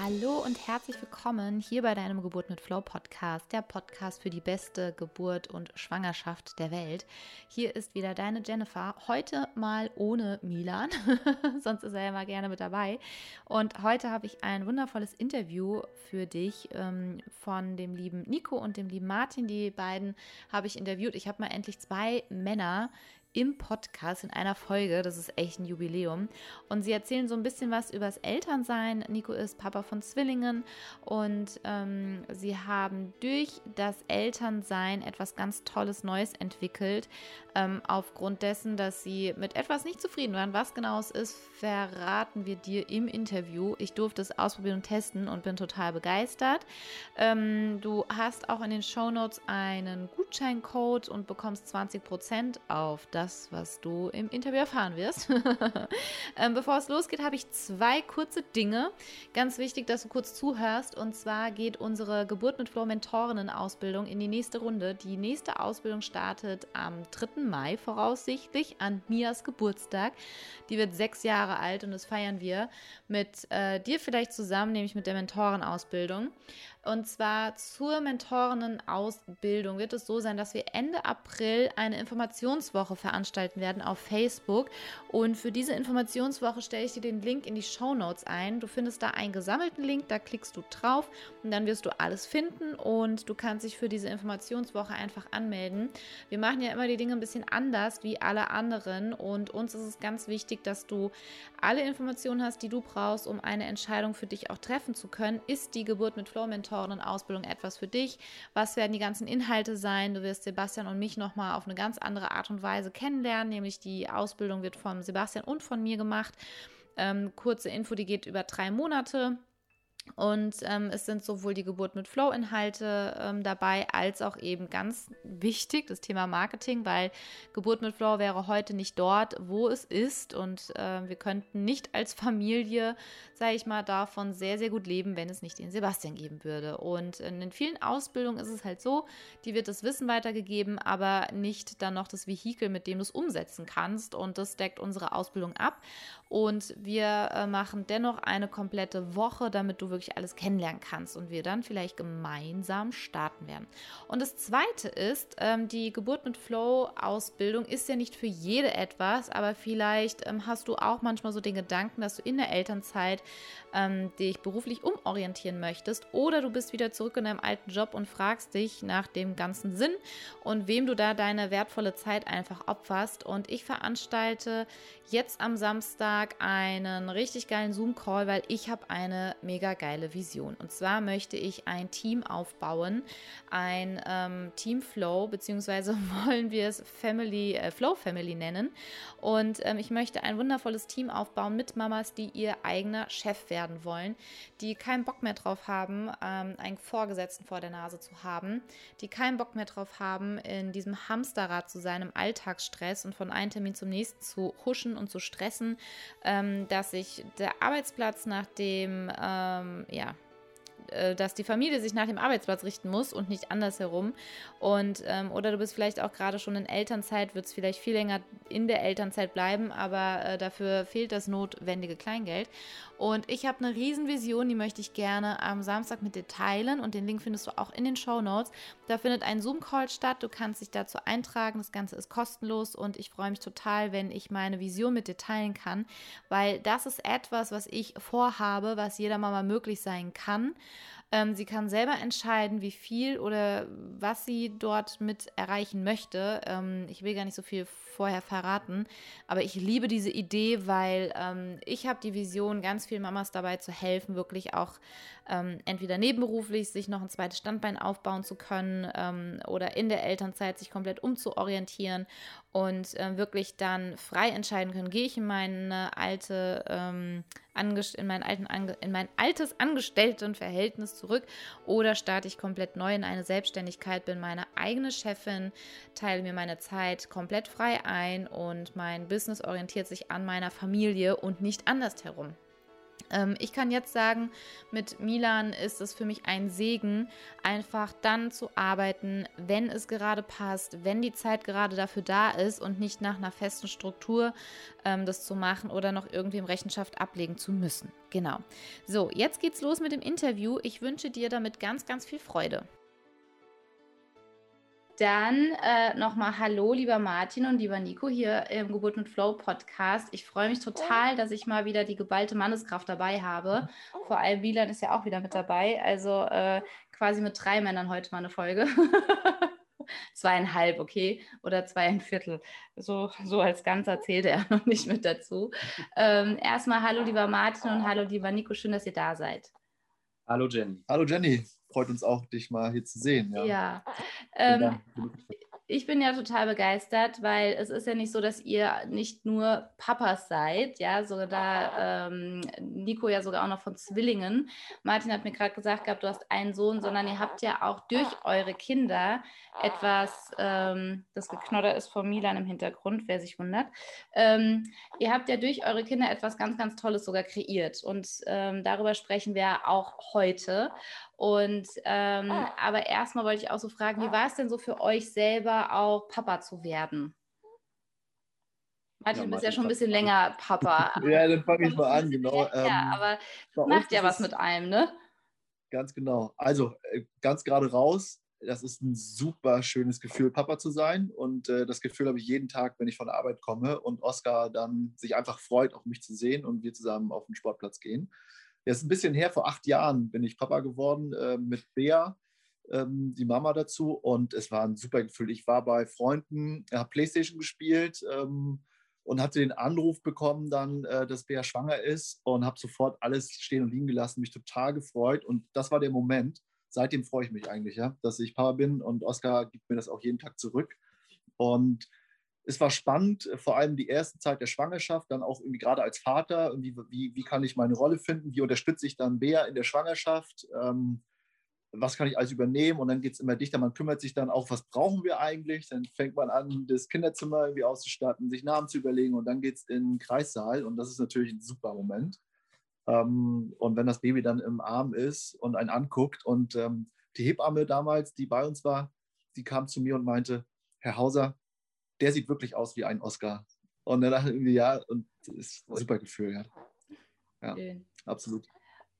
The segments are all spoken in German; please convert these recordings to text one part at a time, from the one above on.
Hallo und herzlich willkommen hier bei deinem Geburt mit Flow Podcast, der Podcast für die beste Geburt und Schwangerschaft der Welt. Hier ist wieder deine Jennifer, heute mal ohne Milan, sonst ist er ja mal gerne mit dabei. Und heute habe ich ein wundervolles Interview für dich ähm, von dem lieben Nico und dem lieben Martin. Die beiden habe ich interviewt. Ich habe mal endlich zwei Männer im Podcast in einer Folge. Das ist echt ein Jubiläum. Und sie erzählen so ein bisschen was über das Elternsein. Nico ist Papa von Zwillingen und ähm, sie haben durch das Elternsein etwas ganz Tolles Neues entwickelt. Ähm, aufgrund dessen, dass sie mit etwas nicht zufrieden waren. Was genau es ist, verraten wir dir im Interview. Ich durfte es ausprobieren und testen und bin total begeistert. Ähm, du hast auch in den Show Notes einen Gutscheincode und bekommst 20% auf das das, was du im Interview erfahren wirst. ähm, bevor es losgeht, habe ich zwei kurze Dinge. Ganz wichtig, dass du kurz zuhörst. Und zwar geht unsere Geburt mit Flow Mentorinnen-Ausbildung in die nächste Runde. Die nächste Ausbildung startet am 3. Mai voraussichtlich an Mias Geburtstag. Die wird sechs Jahre alt und das feiern wir mit äh, dir vielleicht zusammen, nämlich mit der Mentorenausbildung. Und zwar zur Mentorinnen-Ausbildung wird es so sein, dass wir Ende April eine Informationswoche veranstalten werden auf Facebook. Und für diese Informationswoche stelle ich dir den Link in die Show Notes ein. Du findest da einen gesammelten Link, da klickst du drauf und dann wirst du alles finden und du kannst dich für diese Informationswoche einfach anmelden. Wir machen ja immer die Dinge ein bisschen anders wie alle anderen und uns ist es ganz wichtig, dass du alle Informationen hast, die du brauchst, um eine Entscheidung für dich auch treffen zu können. Ist die Geburt mit Flow Mentor Mentorenausbildung etwas für dich? Was werden die ganzen Inhalte sein? Du wirst Sebastian und mich nochmal auf eine ganz andere Art und Weise kennenlernen, nämlich die Ausbildung wird von Sebastian und von mir gemacht. Ähm, kurze Info, die geht über drei Monate. Und ähm, es sind sowohl die Geburt mit Flow-Inhalte ähm, dabei, als auch eben ganz wichtig das Thema Marketing, weil Geburt mit Flow wäre heute nicht dort, wo es ist. Und äh, wir könnten nicht als Familie, sage ich mal, davon sehr, sehr gut leben, wenn es nicht den Sebastian geben würde. Und in vielen Ausbildungen ist es halt so, die wird das Wissen weitergegeben, aber nicht dann noch das Vehikel, mit dem du es umsetzen kannst. Und das deckt unsere Ausbildung ab. Und wir äh, machen dennoch eine komplette Woche, damit du wirklich alles kennenlernen kannst und wir dann vielleicht gemeinsam starten werden. Und das Zweite ist, ähm, die Geburt mit Flow-Ausbildung ist ja nicht für jede etwas, aber vielleicht ähm, hast du auch manchmal so den Gedanken, dass du in der Elternzeit ähm, dich beruflich umorientieren möchtest oder du bist wieder zurück in deinem alten Job und fragst dich nach dem ganzen Sinn und wem du da deine wertvolle Zeit einfach opferst. Und ich veranstalte jetzt am Samstag einen richtig geilen Zoom-Call, weil ich habe eine mega geile Vision. Und zwar möchte ich ein Team aufbauen, ein ähm, Team Flow, beziehungsweise wollen wir es Family, äh, Flow Family nennen. Und ähm, ich möchte ein wundervolles Team aufbauen mit Mamas, die ihr eigener Chef werden wollen, die keinen Bock mehr drauf haben, ähm, einen Vorgesetzten vor der Nase zu haben, die keinen Bock mehr drauf haben, in diesem Hamsterrad zu sein, im Alltagsstress und von einem Termin zum nächsten zu huschen und zu stressen, ähm, dass sich der Arbeitsplatz nach dem, ähm, ja, dass die Familie sich nach dem Arbeitsplatz richten muss und nicht andersherum. Und ähm, oder du bist vielleicht auch gerade schon in Elternzeit, wird es vielleicht viel länger in der Elternzeit bleiben, aber äh, dafür fehlt das notwendige Kleingeld. Und ich habe eine Riesenvision, die möchte ich gerne am Samstag mit dir teilen und den Link findest du auch in den Show Notes. Da findet ein Zoom-Call statt, du kannst dich dazu eintragen, das Ganze ist kostenlos und ich freue mich total, wenn ich meine Vision mit dir teilen kann, weil das ist etwas, was ich vorhabe, was jeder Mama möglich sein kann. Ähm, sie kann selber entscheiden, wie viel oder was sie dort mit erreichen möchte. Ähm, ich will gar nicht so viel vorher verraten, aber ich liebe diese Idee, weil ähm, ich habe die Vision, ganz vielen Mamas dabei zu helfen, wirklich auch ähm, entweder nebenberuflich sich noch ein zweites Standbein aufbauen zu können ähm, oder in der Elternzeit sich komplett umzuorientieren und äh, wirklich dann frei entscheiden können, gehe ich in meine alte ähm, in mein, alten, in mein altes Angestelltenverhältnis zurück oder starte ich komplett neu in eine Selbstständigkeit, bin meine eigene Chefin, teile mir meine Zeit komplett frei ein und mein Business orientiert sich an meiner Familie und nicht andersherum. Ähm, ich kann jetzt sagen, mit Milan ist es für mich ein Segen, einfach dann zu arbeiten, wenn es gerade passt, wenn die Zeit gerade dafür da ist und nicht nach einer festen Struktur ähm, das zu machen oder noch irgendwie im Rechenschaft ablegen zu müssen. Genau. So, jetzt geht's los mit dem Interview. Ich wünsche dir damit ganz, ganz viel Freude. Dann äh, nochmal Hallo, lieber Martin und lieber Nico hier im Geburt mit Flow Podcast. Ich freue mich total, dass ich mal wieder die geballte Manneskraft dabei habe. Vor allem Wieland ist ja auch wieder mit dabei. Also äh, quasi mit drei Männern heute mal eine Folge. Zweieinhalb, okay? Oder zweieinviertel. So, so als Ganzer zählt er noch nicht mit dazu. Ähm, erstmal Hallo, lieber Martin und Hallo, lieber Nico. Schön, dass ihr da seid. Hallo, Jenny. Hallo, Jenny freut uns auch, dich mal hier zu sehen. Ja, ja. Ähm, ich bin ja total begeistert, weil es ist ja nicht so, dass ihr nicht nur Papas seid, ja, sogar da ähm, Nico ja sogar auch noch von Zwillingen. Martin hat mir gerade gesagt gehabt, du hast einen Sohn, sondern ihr habt ja auch durch eure Kinder etwas, ähm, das Geknodder ist von Milan im Hintergrund, wer sich wundert. Ähm, ihr habt ja durch eure Kinder etwas ganz, ganz Tolles sogar kreiert und ähm, darüber sprechen wir auch heute. Und ähm, aber erstmal wollte ich auch so fragen, wie war es denn so für euch selber auch Papa zu werden? Martin, ja, du bist ja schon ein bisschen länger Papa. ja, dann fange ich mal an, genau. Ja, ähm, aber das macht ja was mit einem, ne? Ganz genau. Also äh, ganz gerade raus, das ist ein super schönes Gefühl, Papa zu sein. Und äh, das Gefühl habe ich jeden Tag, wenn ich von der Arbeit komme und Oskar dann sich einfach freut, auch mich zu sehen und wir zusammen auf den Sportplatz gehen. Das ist ein bisschen her, vor acht Jahren bin ich Papa geworden äh, mit Bea, ähm, die Mama dazu. Und es war ein super Gefühl. Ich war bei Freunden, habe Playstation gespielt ähm, und hatte den Anruf bekommen dann, äh, dass Bea schwanger ist und habe sofort alles stehen und liegen gelassen, mich total gefreut. Und das war der Moment. Seitdem freue ich mich eigentlich, ja, dass ich Papa bin und Oskar gibt mir das auch jeden Tag zurück. Und es war spannend, vor allem die erste Zeit der Schwangerschaft, dann auch irgendwie gerade als Vater, wie, wie, wie kann ich meine Rolle finden, wie unterstütze ich dann Bea in der Schwangerschaft, ähm, was kann ich alles übernehmen und dann geht es immer dichter, man kümmert sich dann auch, was brauchen wir eigentlich, dann fängt man an, das Kinderzimmer irgendwie auszustatten, sich Namen zu überlegen und dann geht es in den Kreissaal und das ist natürlich ein super Moment. Ähm, und wenn das Baby dann im Arm ist und einen anguckt und ähm, die Hebamme damals, die bei uns war, die kam zu mir und meinte, Herr Hauser, der sieht wirklich aus wie ein Oscar. Und dann dachte ich irgendwie, ja, und das ist ein super Gefühl, ja. Ja, Schön. absolut.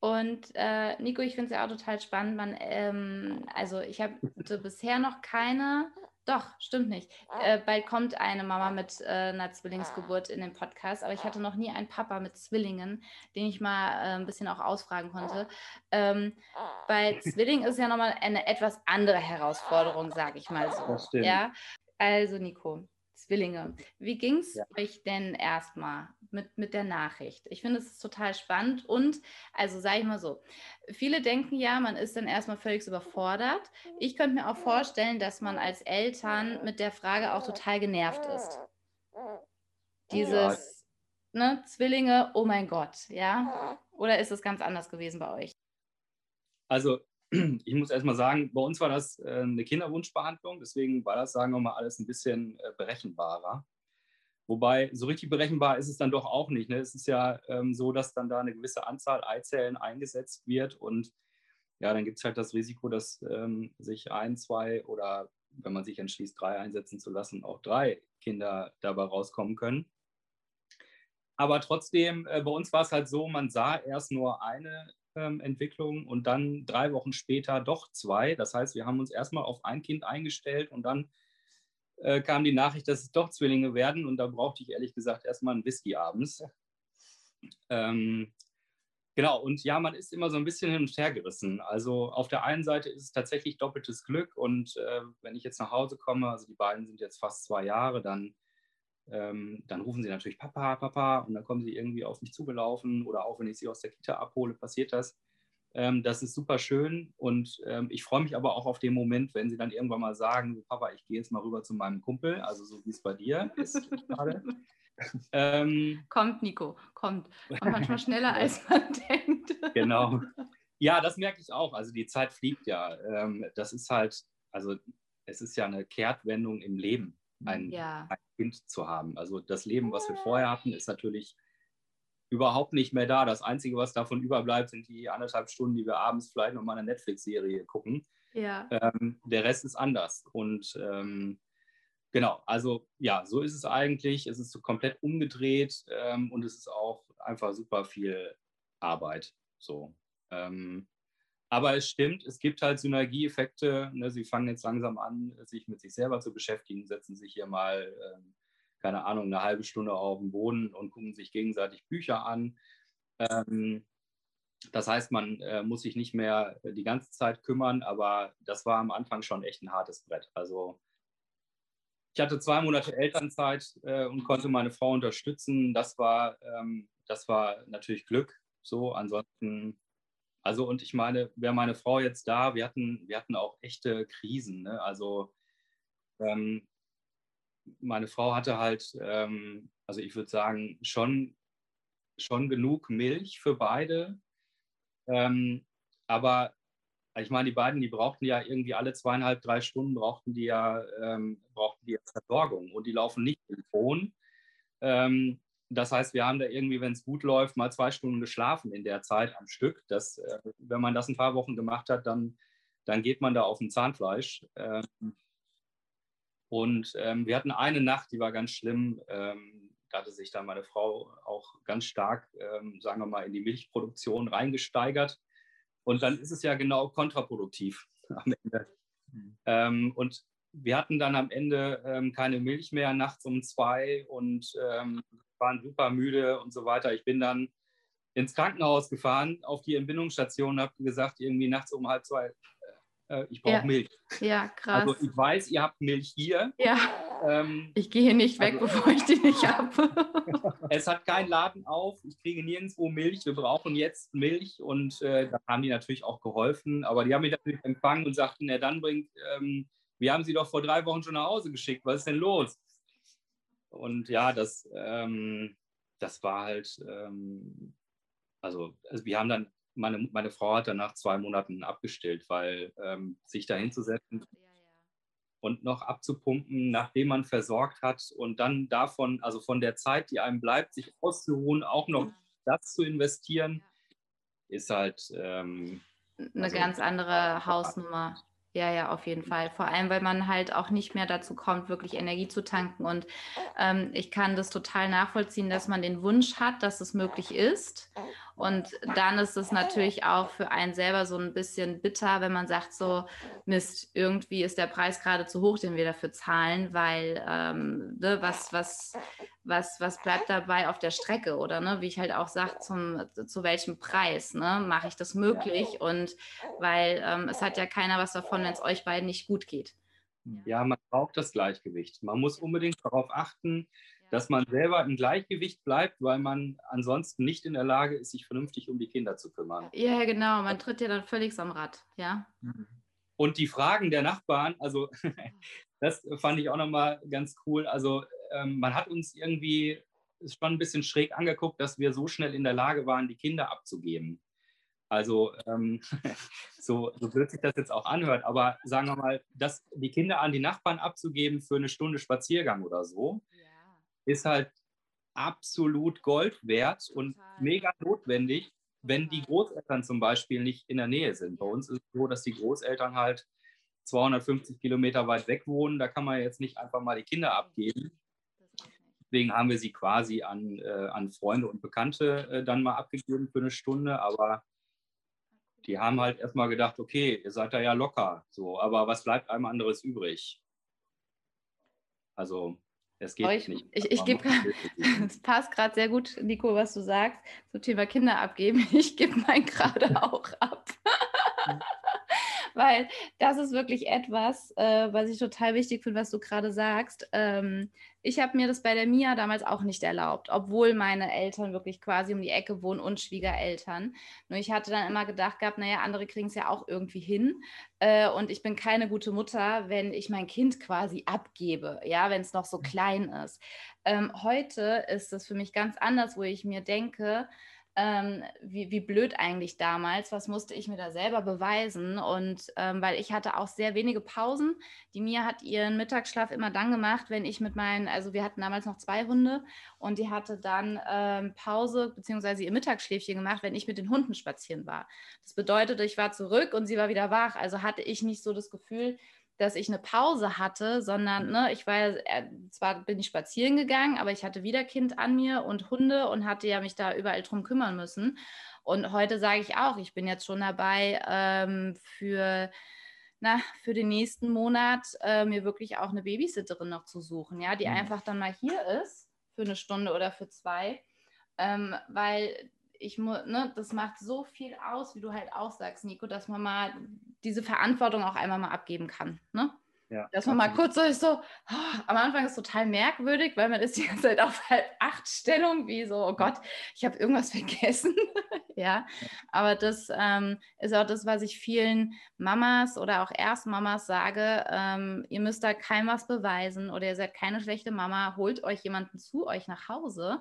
Und äh, Nico, ich finde es ja auch total spannend. Man, ähm, also ich habe bisher noch keine, doch, stimmt nicht. Äh, bald kommt eine Mama mit äh, einer Zwillingsgeburt in den Podcast, aber ich hatte noch nie einen Papa mit Zwillingen, den ich mal äh, ein bisschen auch ausfragen konnte. Ähm, bei Zwillingen ist ja nochmal eine etwas andere Herausforderung, sage ich mal so. Ja? Also, Nico, Zwillinge. Wie ging es ja. euch denn erstmal mit, mit der Nachricht? Ich finde, es ist total spannend und, also sage ich mal so, viele denken ja, man ist dann erstmal völlig überfordert. Ich könnte mir auch vorstellen, dass man als Eltern mit der Frage auch total genervt ist. Dieses, ja. ne, Zwillinge, oh mein Gott, ja? Oder ist es ganz anders gewesen bei euch? Also ich muss erstmal sagen, bei uns war das äh, eine Kinderwunschbehandlung, deswegen war das, sagen wir mal, alles ein bisschen äh, berechenbarer. Wobei, so richtig berechenbar ist es dann doch auch nicht. Ne? Es ist ja ähm, so, dass dann da eine gewisse Anzahl Eizellen eingesetzt wird und ja, dann gibt es halt das Risiko, dass ähm, sich ein, zwei oder wenn man sich entschließt, drei einsetzen zu lassen, auch drei Kinder dabei rauskommen können. Aber trotzdem, äh, bei uns war es halt so, man sah erst nur eine ähm, Entwicklung und dann drei Wochen später doch zwei. Das heißt, wir haben uns erstmal auf ein Kind eingestellt und dann äh, kam die Nachricht, dass es doch Zwillinge werden und da brauchte ich ehrlich gesagt erstmal einen Whisky abends. Ähm, genau, und ja, man ist immer so ein bisschen hin und her gerissen. Also auf der einen Seite ist es tatsächlich doppeltes Glück und äh, wenn ich jetzt nach Hause komme, also die beiden sind jetzt fast zwei Jahre, dann ähm, dann rufen sie natürlich Papa, Papa und dann kommen sie irgendwie auf mich zugelaufen oder auch wenn ich sie aus der Kita abhole, passiert das. Ähm, das ist super schön und ähm, ich freue mich aber auch auf den Moment, wenn sie dann irgendwann mal sagen, Papa, ich gehe jetzt mal rüber zu meinem Kumpel, also so wie es bei dir ist gerade. Ähm, kommt, Nico, kommt. Und manchmal schneller, als man denkt. genau. Ja, das merke ich auch. Also die Zeit fliegt ja. Ähm, das ist halt, also es ist ja eine Kehrtwendung im Leben ein, ja. ein, Kind zu haben. Also das Leben, was wir vorher hatten, ist natürlich überhaupt nicht mehr da. Das Einzige, was davon überbleibt, sind die anderthalb Stunden, die wir abends vielleicht noch mal eine Netflix-Serie gucken. Ja. Ähm, der Rest ist anders. Und ähm, genau, also ja, so ist es eigentlich. Es ist so komplett umgedreht ähm, und es ist auch einfach super viel Arbeit. So. Ähm, aber es stimmt, es gibt halt Synergieeffekte. Ne? Sie fangen jetzt langsam an, sich mit sich selber zu beschäftigen, setzen sich hier mal, ähm, keine Ahnung, eine halbe Stunde auf den Boden und gucken sich gegenseitig Bücher an. Ähm, das heißt, man äh, muss sich nicht mehr die ganze Zeit kümmern, aber das war am Anfang schon echt ein hartes Brett. Also ich hatte zwei Monate Elternzeit äh, und konnte meine Frau unterstützen. Das war, ähm, das war natürlich Glück. So, ansonsten also und ich meine, wäre meine Frau jetzt da, wir hatten, wir hatten auch echte Krisen. Ne? Also ähm, meine Frau hatte halt, ähm, also ich würde sagen, schon, schon genug Milch für beide. Ähm, aber ich meine, die beiden, die brauchten ja irgendwie alle zweieinhalb, drei Stunden brauchten die ja, ähm, brauchten die ja Versorgung und die laufen nicht im Ton. Ähm, das heißt, wir haben da irgendwie, wenn es gut läuft, mal zwei Stunden geschlafen in der Zeit am Stück. Das, äh, wenn man das ein paar Wochen gemacht hat, dann, dann geht man da auf ein Zahnfleisch. Ähm, und ähm, wir hatten eine Nacht, die war ganz schlimm. Ähm, da hatte sich dann meine Frau auch ganz stark, ähm, sagen wir mal, in die Milchproduktion reingesteigert. Und dann ist es ja genau kontraproduktiv am Ende. Mhm. Ähm, und wir hatten dann am Ende ähm, keine Milch mehr nachts um zwei und ähm, waren super müde und so weiter. Ich bin dann ins Krankenhaus gefahren, auf die Entbindungsstation und habe gesagt, irgendwie nachts um halb zwei, äh, ich brauche ja. Milch. Ja, krass. Also ich weiß, ihr habt Milch hier. Ja. Ähm, ich gehe nicht weg, also, bevor ich die nicht habe. es hat keinen Laden auf, ich kriege nirgendwo Milch, wir brauchen jetzt Milch und äh, da haben die natürlich auch geholfen, aber die haben mich natürlich empfangen und sagten, na dann bringt, ähm, wir haben sie doch vor drei Wochen schon nach Hause geschickt, was ist denn los? Und ja, das, ähm, das war halt, ähm, also, also, wir haben dann, meine, meine Frau hat dann nach zwei Monaten abgestillt, weil ähm, sich da hinzusetzen und noch abzupumpen, nachdem man versorgt hat und dann davon, also von der Zeit, die einem bleibt, sich auszuruhen, auch noch das zu investieren, ist halt ähm, eine also, ganz andere Hausnummer. Ja, ja, auf jeden Fall. Vor allem, weil man halt auch nicht mehr dazu kommt, wirklich Energie zu tanken. Und ähm, ich kann das total nachvollziehen, dass man den Wunsch hat, dass es möglich ist. Und dann ist es natürlich auch für einen selber so ein bisschen bitter, wenn man sagt, so, Mist, irgendwie ist der Preis gerade zu hoch, den wir dafür zahlen, weil ähm, ne, was, was, was, was bleibt dabei auf der Strecke? Oder ne, wie ich halt auch sage, zu welchem Preis ne, mache ich das möglich? Und weil ähm, es hat ja keiner was davon, wenn es euch beiden nicht gut geht. Ja, man braucht das Gleichgewicht. Man muss unbedingt darauf achten, dass man selber im Gleichgewicht bleibt, weil man ansonsten nicht in der Lage ist, sich vernünftig um die Kinder zu kümmern. Ja, genau. Man tritt ja dann völlig am Rad, ja. Und die Fragen der Nachbarn, also das fand ich auch nochmal ganz cool. Also ähm, man hat uns irgendwie schon ein bisschen schräg angeguckt, dass wir so schnell in der Lage waren, die Kinder abzugeben. Also ähm, so, so blöd sich das jetzt auch anhört, aber sagen wir mal, dass die Kinder an die Nachbarn abzugeben für eine Stunde Spaziergang oder so, ja ist halt absolut Gold wert und mega notwendig, wenn die Großeltern zum Beispiel nicht in der Nähe sind. Bei uns ist es so, dass die Großeltern halt 250 Kilometer weit weg wohnen. Da kann man jetzt nicht einfach mal die Kinder abgeben. Deswegen haben wir sie quasi an, äh, an Freunde und Bekannte äh, dann mal abgegeben für eine Stunde. Aber die haben halt erstmal gedacht, okay, ihr seid da ja locker. So, aber was bleibt einem anderes übrig? Also es geht ich, nicht. Ich, ich gebe, es passt gerade sehr gut, Nico, was du sagst zum Thema Kinder abgeben. Ich gebe meinen gerade auch ab. Weil das ist wirklich etwas, äh, was ich total wichtig finde, was du gerade sagst. Ähm, ich habe mir das bei der Mia damals auch nicht erlaubt, obwohl meine Eltern wirklich quasi um die Ecke wohnen und Schwiegereltern. Nur ich hatte dann immer gedacht gehabt, naja, andere kriegen es ja auch irgendwie hin. Äh, und ich bin keine gute Mutter, wenn ich mein Kind quasi abgebe, ja, wenn es noch so klein ist. Ähm, heute ist es für mich ganz anders, wo ich mir denke, ähm, wie, wie blöd eigentlich damals, was musste ich mir da selber beweisen. Und ähm, weil ich hatte auch sehr wenige Pausen. Die Mia hat ihren Mittagsschlaf immer dann gemacht, wenn ich mit meinen, also wir hatten damals noch zwei Hunde und die hatte dann ähm, Pause beziehungsweise ihr Mittagsschläfchen gemacht, wenn ich mit den Hunden spazieren war. Das bedeutete, ich war zurück und sie war wieder wach. Also hatte ich nicht so das Gefühl, dass ich eine Pause hatte, sondern ne, ich war äh, zwar bin ich spazieren gegangen, aber ich hatte wieder Kind an mir und Hunde und hatte ja mich da überall drum kümmern müssen. Und heute sage ich auch, ich bin jetzt schon dabei ähm, für na, für den nächsten Monat äh, mir wirklich auch eine Babysitterin noch zu suchen, ja, die mhm. einfach dann mal hier ist für eine Stunde oder für zwei, ähm, weil ich muss, ne, das macht so viel aus, wie du halt auch sagst, Nico, dass man mal diese Verantwortung auch einmal mal abgeben kann. Ne? Ja, dass man absolut. mal kurz so ist, so, oh, am Anfang ist es total merkwürdig, weil man ist die ganze Zeit auf halb acht Stellung, wie so, oh Gott, ich habe irgendwas vergessen. ja, aber das ähm, ist auch das, was ich vielen Mamas oder auch Erstmamas sage, ähm, ihr müsst da keinem was beweisen oder ihr seid keine schlechte Mama, holt euch jemanden zu euch nach Hause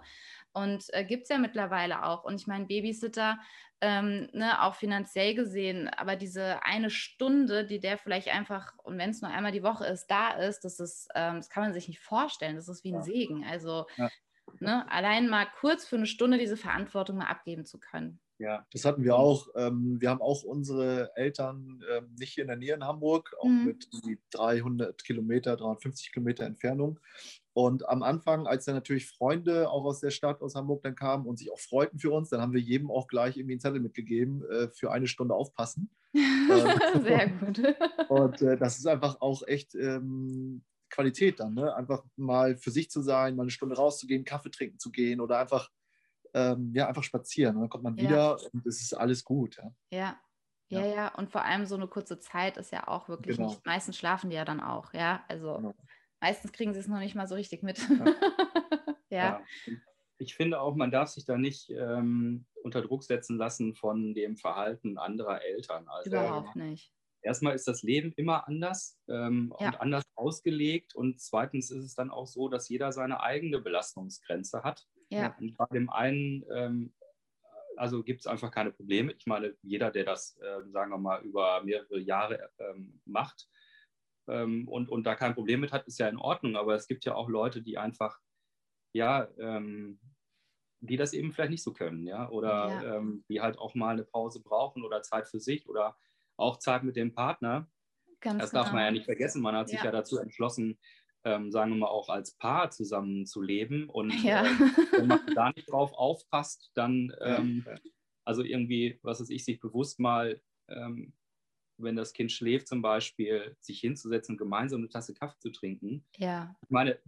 und äh, gibt es ja mittlerweile auch. Und ich meine, Babysitter, ähm, ne, auch finanziell gesehen, aber diese eine Stunde, die der vielleicht einfach, und wenn es nur einmal die Woche ist, da ist, das ist, ähm, das kann man sich nicht vorstellen. Das ist wie ein ja. Segen. Also ja. ne, allein mal kurz für eine Stunde diese Verantwortung mal abgeben zu können. Ja, das hatten wir auch. Ähm, wir haben auch unsere Eltern ähm, nicht hier in der Nähe in Hamburg, auch mhm. mit 300 Kilometer, 350 Kilometer Entfernung. Und am Anfang, als dann natürlich Freunde auch aus der Stadt, aus Hamburg dann kamen und sich auch freuten für uns, dann haben wir jedem auch gleich irgendwie einen Zettel mitgegeben, äh, für eine Stunde aufpassen. Ähm, Sehr gut. und äh, das ist einfach auch echt ähm, Qualität dann, ne? einfach mal für sich zu sein, mal eine Stunde rauszugehen, Kaffee trinken zu gehen oder einfach ähm, ja, einfach spazieren. Und dann kommt man wieder ja. und es ist alles gut. Ja. ja. Ja, ja, ja, und vor allem so eine kurze Zeit ist ja auch wirklich genau. nicht. Meistens schlafen die ja dann auch, ja. Also genau. Meistens kriegen sie es noch nicht mal so richtig mit. Ja. ja. Ich finde auch, man darf sich da nicht ähm, unter Druck setzen lassen von dem Verhalten anderer Eltern. Also, Überhaupt nicht. Erstmal ist das Leben immer anders ähm, und anders ausgelegt. Und zweitens ist es dann auch so, dass jeder seine eigene Belastungsgrenze hat. Ja. Und bei dem einen, ähm, also gibt es einfach keine Probleme. Ich meine, jeder, der das, äh, sagen wir mal, über mehrere Jahre ähm, macht ähm, und, und da kein Problem mit hat, ist ja in Ordnung. Aber es gibt ja auch Leute, die einfach, ja, ähm, die das eben vielleicht nicht so können, ja, oder ja. Ähm, die halt auch mal eine Pause brauchen oder Zeit für sich oder auch Zeit mit dem Partner. Ganz das genau. darf man ja nicht vergessen. Man hat sich ja, ja dazu entschlossen, ähm, sagen wir mal, auch als Paar zusammen zu leben. Und ja. äh, wenn man da nicht drauf aufpasst, dann, ähm, also irgendwie, was weiß ich, sich bewusst mal, ähm, wenn das Kind schläft zum Beispiel, sich hinzusetzen, gemeinsam eine Tasse Kaffee zu trinken. Ja. Ich meine,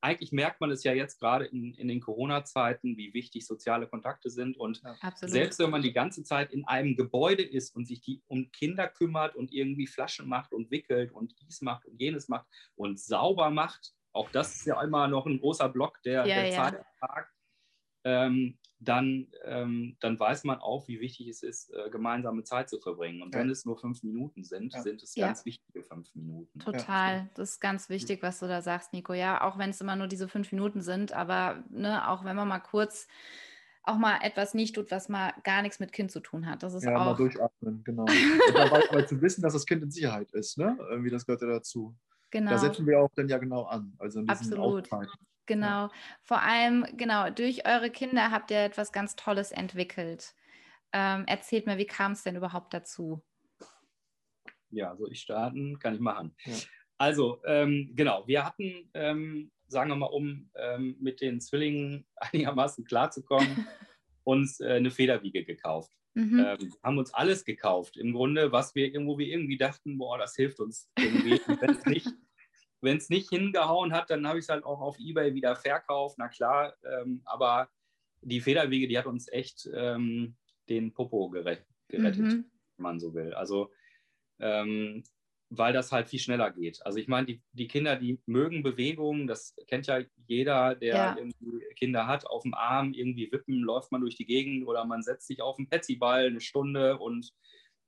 eigentlich merkt man es ja jetzt gerade in, in den Corona-Zeiten, wie wichtig soziale Kontakte sind. Und Absolut. selbst wenn man die ganze Zeit in einem Gebäude ist und sich die, um Kinder kümmert und irgendwie Flaschen macht und wickelt und dies macht und jenes macht und sauber macht, auch das ist ja immer noch ein großer Block der, ja, der ja. Zeit ähm, dann, ähm, dann weiß man auch, wie wichtig es ist, äh, gemeinsame Zeit zu verbringen. Und ja. wenn es nur fünf Minuten sind, ja. sind es ganz ja. wichtige fünf Minuten. Total, das ist ganz wichtig, was du da sagst, Nico. Ja, auch wenn es immer nur diese fünf Minuten sind, aber ne, auch wenn man mal kurz auch mal etwas nicht tut, was mal gar nichts mit Kind zu tun hat. Das ist ja, auch... mal durchatmen, genau. Und dabei zu wissen, dass das Kind in Sicherheit ist, ne? Irgendwie, das gehört ja dazu. Genau. Da setzen wir auch dann ja genau an. Also in Absolut. Auftrag. Genau. Vor allem, genau, durch eure Kinder habt ihr etwas ganz Tolles entwickelt. Ähm, erzählt mir, wie kam es denn überhaupt dazu? Ja, soll ich starten? Kann ich machen. Ja. Also, ähm, genau, wir hatten, ähm, sagen wir mal, um ähm, mit den Zwillingen einigermaßen klarzukommen, uns äh, eine Federwiege gekauft. Mhm. Ähm, haben uns alles gekauft, im Grunde, was wir irgendwo wir irgendwie dachten, boah, das hilft uns irgendwie. Wenn es nicht wenn es nicht hingehauen hat, dann habe ich es halt auch auf Ebay wieder verkauft, na klar. Ähm, aber die Federwege, die hat uns echt ähm, den Popo gerettet, gerettet mhm. wenn man so will. Also, ähm, weil das halt viel schneller geht. Also ich meine, die, die Kinder, die mögen Bewegungen, das kennt ja jeder, der ja. Kinder hat, auf dem Arm irgendwie wippen, läuft man durch die Gegend oder man setzt sich auf einen Petsyball eine Stunde und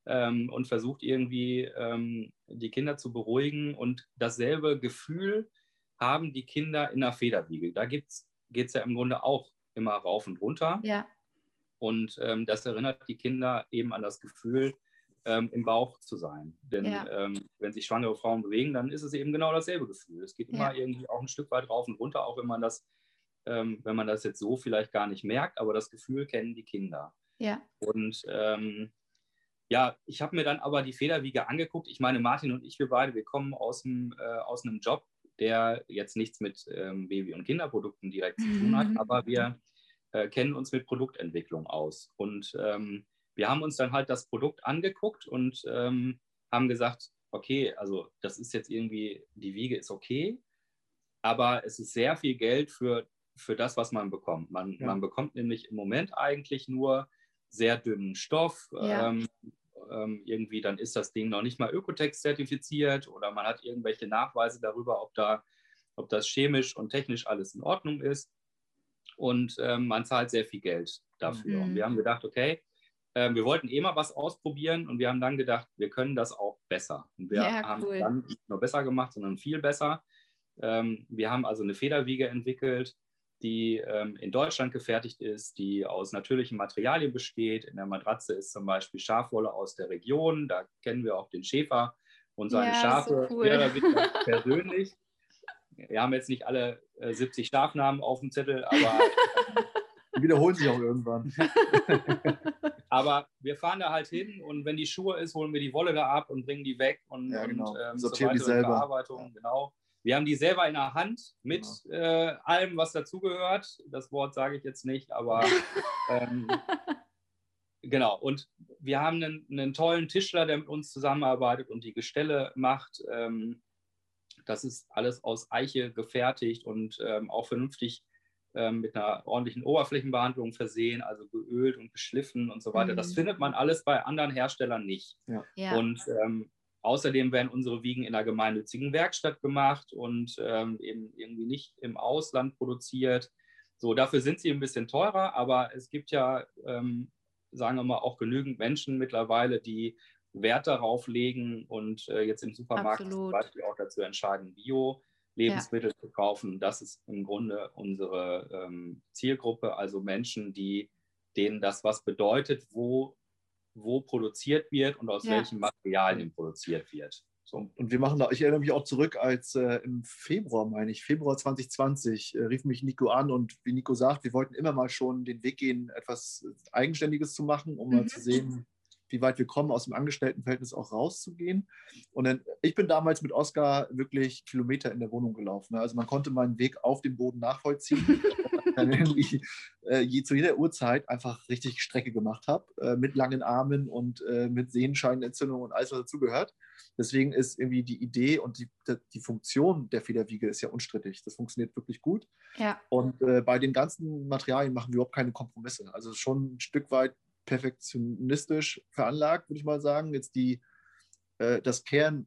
ähm, und versucht irgendwie ähm, die Kinder zu beruhigen. Und dasselbe Gefühl haben die Kinder in der Federwiege. Da geht es ja im Grunde auch immer rauf und runter. Ja. Und ähm, das erinnert die Kinder eben an das Gefühl, ähm, im Bauch zu sein. Denn ja. ähm, wenn sich schwangere Frauen bewegen, dann ist es eben genau dasselbe Gefühl. Es geht immer ja. irgendwie auch ein Stück weit rauf und runter, auch wenn man das, ähm, wenn man das jetzt so vielleicht gar nicht merkt, aber das Gefühl kennen die Kinder. Ja. Und ähm, ja, ich habe mir dann aber die Federwiege angeguckt. Ich meine, Martin und ich, wir beide, wir kommen aus, dem, äh, aus einem Job, der jetzt nichts mit ähm, Baby- und Kinderprodukten direkt zu tun hat, aber wir äh, kennen uns mit Produktentwicklung aus. Und ähm, wir haben uns dann halt das Produkt angeguckt und ähm, haben gesagt, okay, also das ist jetzt irgendwie, die Wiege ist okay, aber es ist sehr viel Geld für, für das, was man bekommt. Man, ja. man bekommt nämlich im Moment eigentlich nur sehr dünnen Stoff. Ja. Ähm, ähm, irgendwie dann ist das Ding noch nicht mal Ökotex zertifiziert oder man hat irgendwelche Nachweise darüber, ob, da, ob das chemisch und technisch alles in Ordnung ist. Und ähm, man zahlt sehr viel Geld dafür. Mhm. Und wir haben gedacht, okay, äh, wir wollten eh mal was ausprobieren und wir haben dann gedacht, wir können das auch besser. Und wir ja, haben es dann nicht nur besser gemacht, sondern viel besser. Ähm, wir haben also eine Federwiege entwickelt, die ähm, in Deutschland gefertigt ist, die aus natürlichen Materialien besteht. In der Matratze ist zum Beispiel Schafwolle aus der Region. Da kennen wir auch den Schäfer und seine ja, Schafe so cool. persönlich. Wir haben jetzt nicht alle äh, 70 Schafnamen auf dem Zettel, aber. Die wiederholen sich auch irgendwann. aber wir fahren da halt hin und wenn die Schuhe ist, holen wir die Wolle da ab und bringen die weg und, ja, genau. und ähm, sortieren so die selber. Bearbeitung, genau. Wir haben die selber in der Hand mit ja. äh, allem, was dazugehört. Das Wort sage ich jetzt nicht, aber ähm, genau. Und wir haben einen, einen, tollen Tischler, der mit uns zusammenarbeitet und die Gestelle macht. Ähm, das ist alles aus Eiche gefertigt und ähm, auch vernünftig ähm, mit einer ordentlichen Oberflächenbehandlung versehen, also geölt und geschliffen und so weiter. Mhm. Das findet man alles bei anderen Herstellern nicht. Ja. Ja. Und ähm, Außerdem werden unsere Wiegen in einer gemeinnützigen Werkstatt gemacht und ähm, eben irgendwie nicht im Ausland produziert. So, dafür sind sie ein bisschen teurer, aber es gibt ja, ähm, sagen wir mal, auch genügend Menschen mittlerweile, die Wert darauf legen und äh, jetzt im Supermarkt Absolut. zum Beispiel auch dazu entscheiden, Bio-Lebensmittel ja. zu kaufen. Das ist im Grunde unsere ähm, Zielgruppe, also Menschen, die denen das was bedeutet, wo wo produziert wird und aus ja. welchen Materialien produziert wird. So. Und wir machen da, ich erinnere mich auch zurück, als äh, im Februar, meine ich, Februar 2020, äh, rief mich Nico an und wie Nico sagt, wir wollten immer mal schon den Weg gehen, etwas Eigenständiges zu machen, um mhm. mal zu sehen, wie weit wir kommen, aus dem Angestelltenverhältnis auch rauszugehen. Und dann, ich bin damals mit Oskar wirklich Kilometer in der Wohnung gelaufen. Also man konnte meinen Weg auf dem Boden nachvollziehen. dann irgendwie äh, je, zu jeder Uhrzeit einfach richtig Strecke gemacht habe, äh, mit langen Armen und äh, mit Sehenscheinentzündung und alles, was dazugehört. Deswegen ist irgendwie die Idee und die, die Funktion der Federwiege ist ja unstrittig. Das funktioniert wirklich gut. Ja. Und äh, bei den ganzen Materialien machen wir überhaupt keine Kompromisse. Also schon ein Stück weit perfektionistisch veranlagt, würde ich mal sagen. Jetzt die, äh, das Kernelement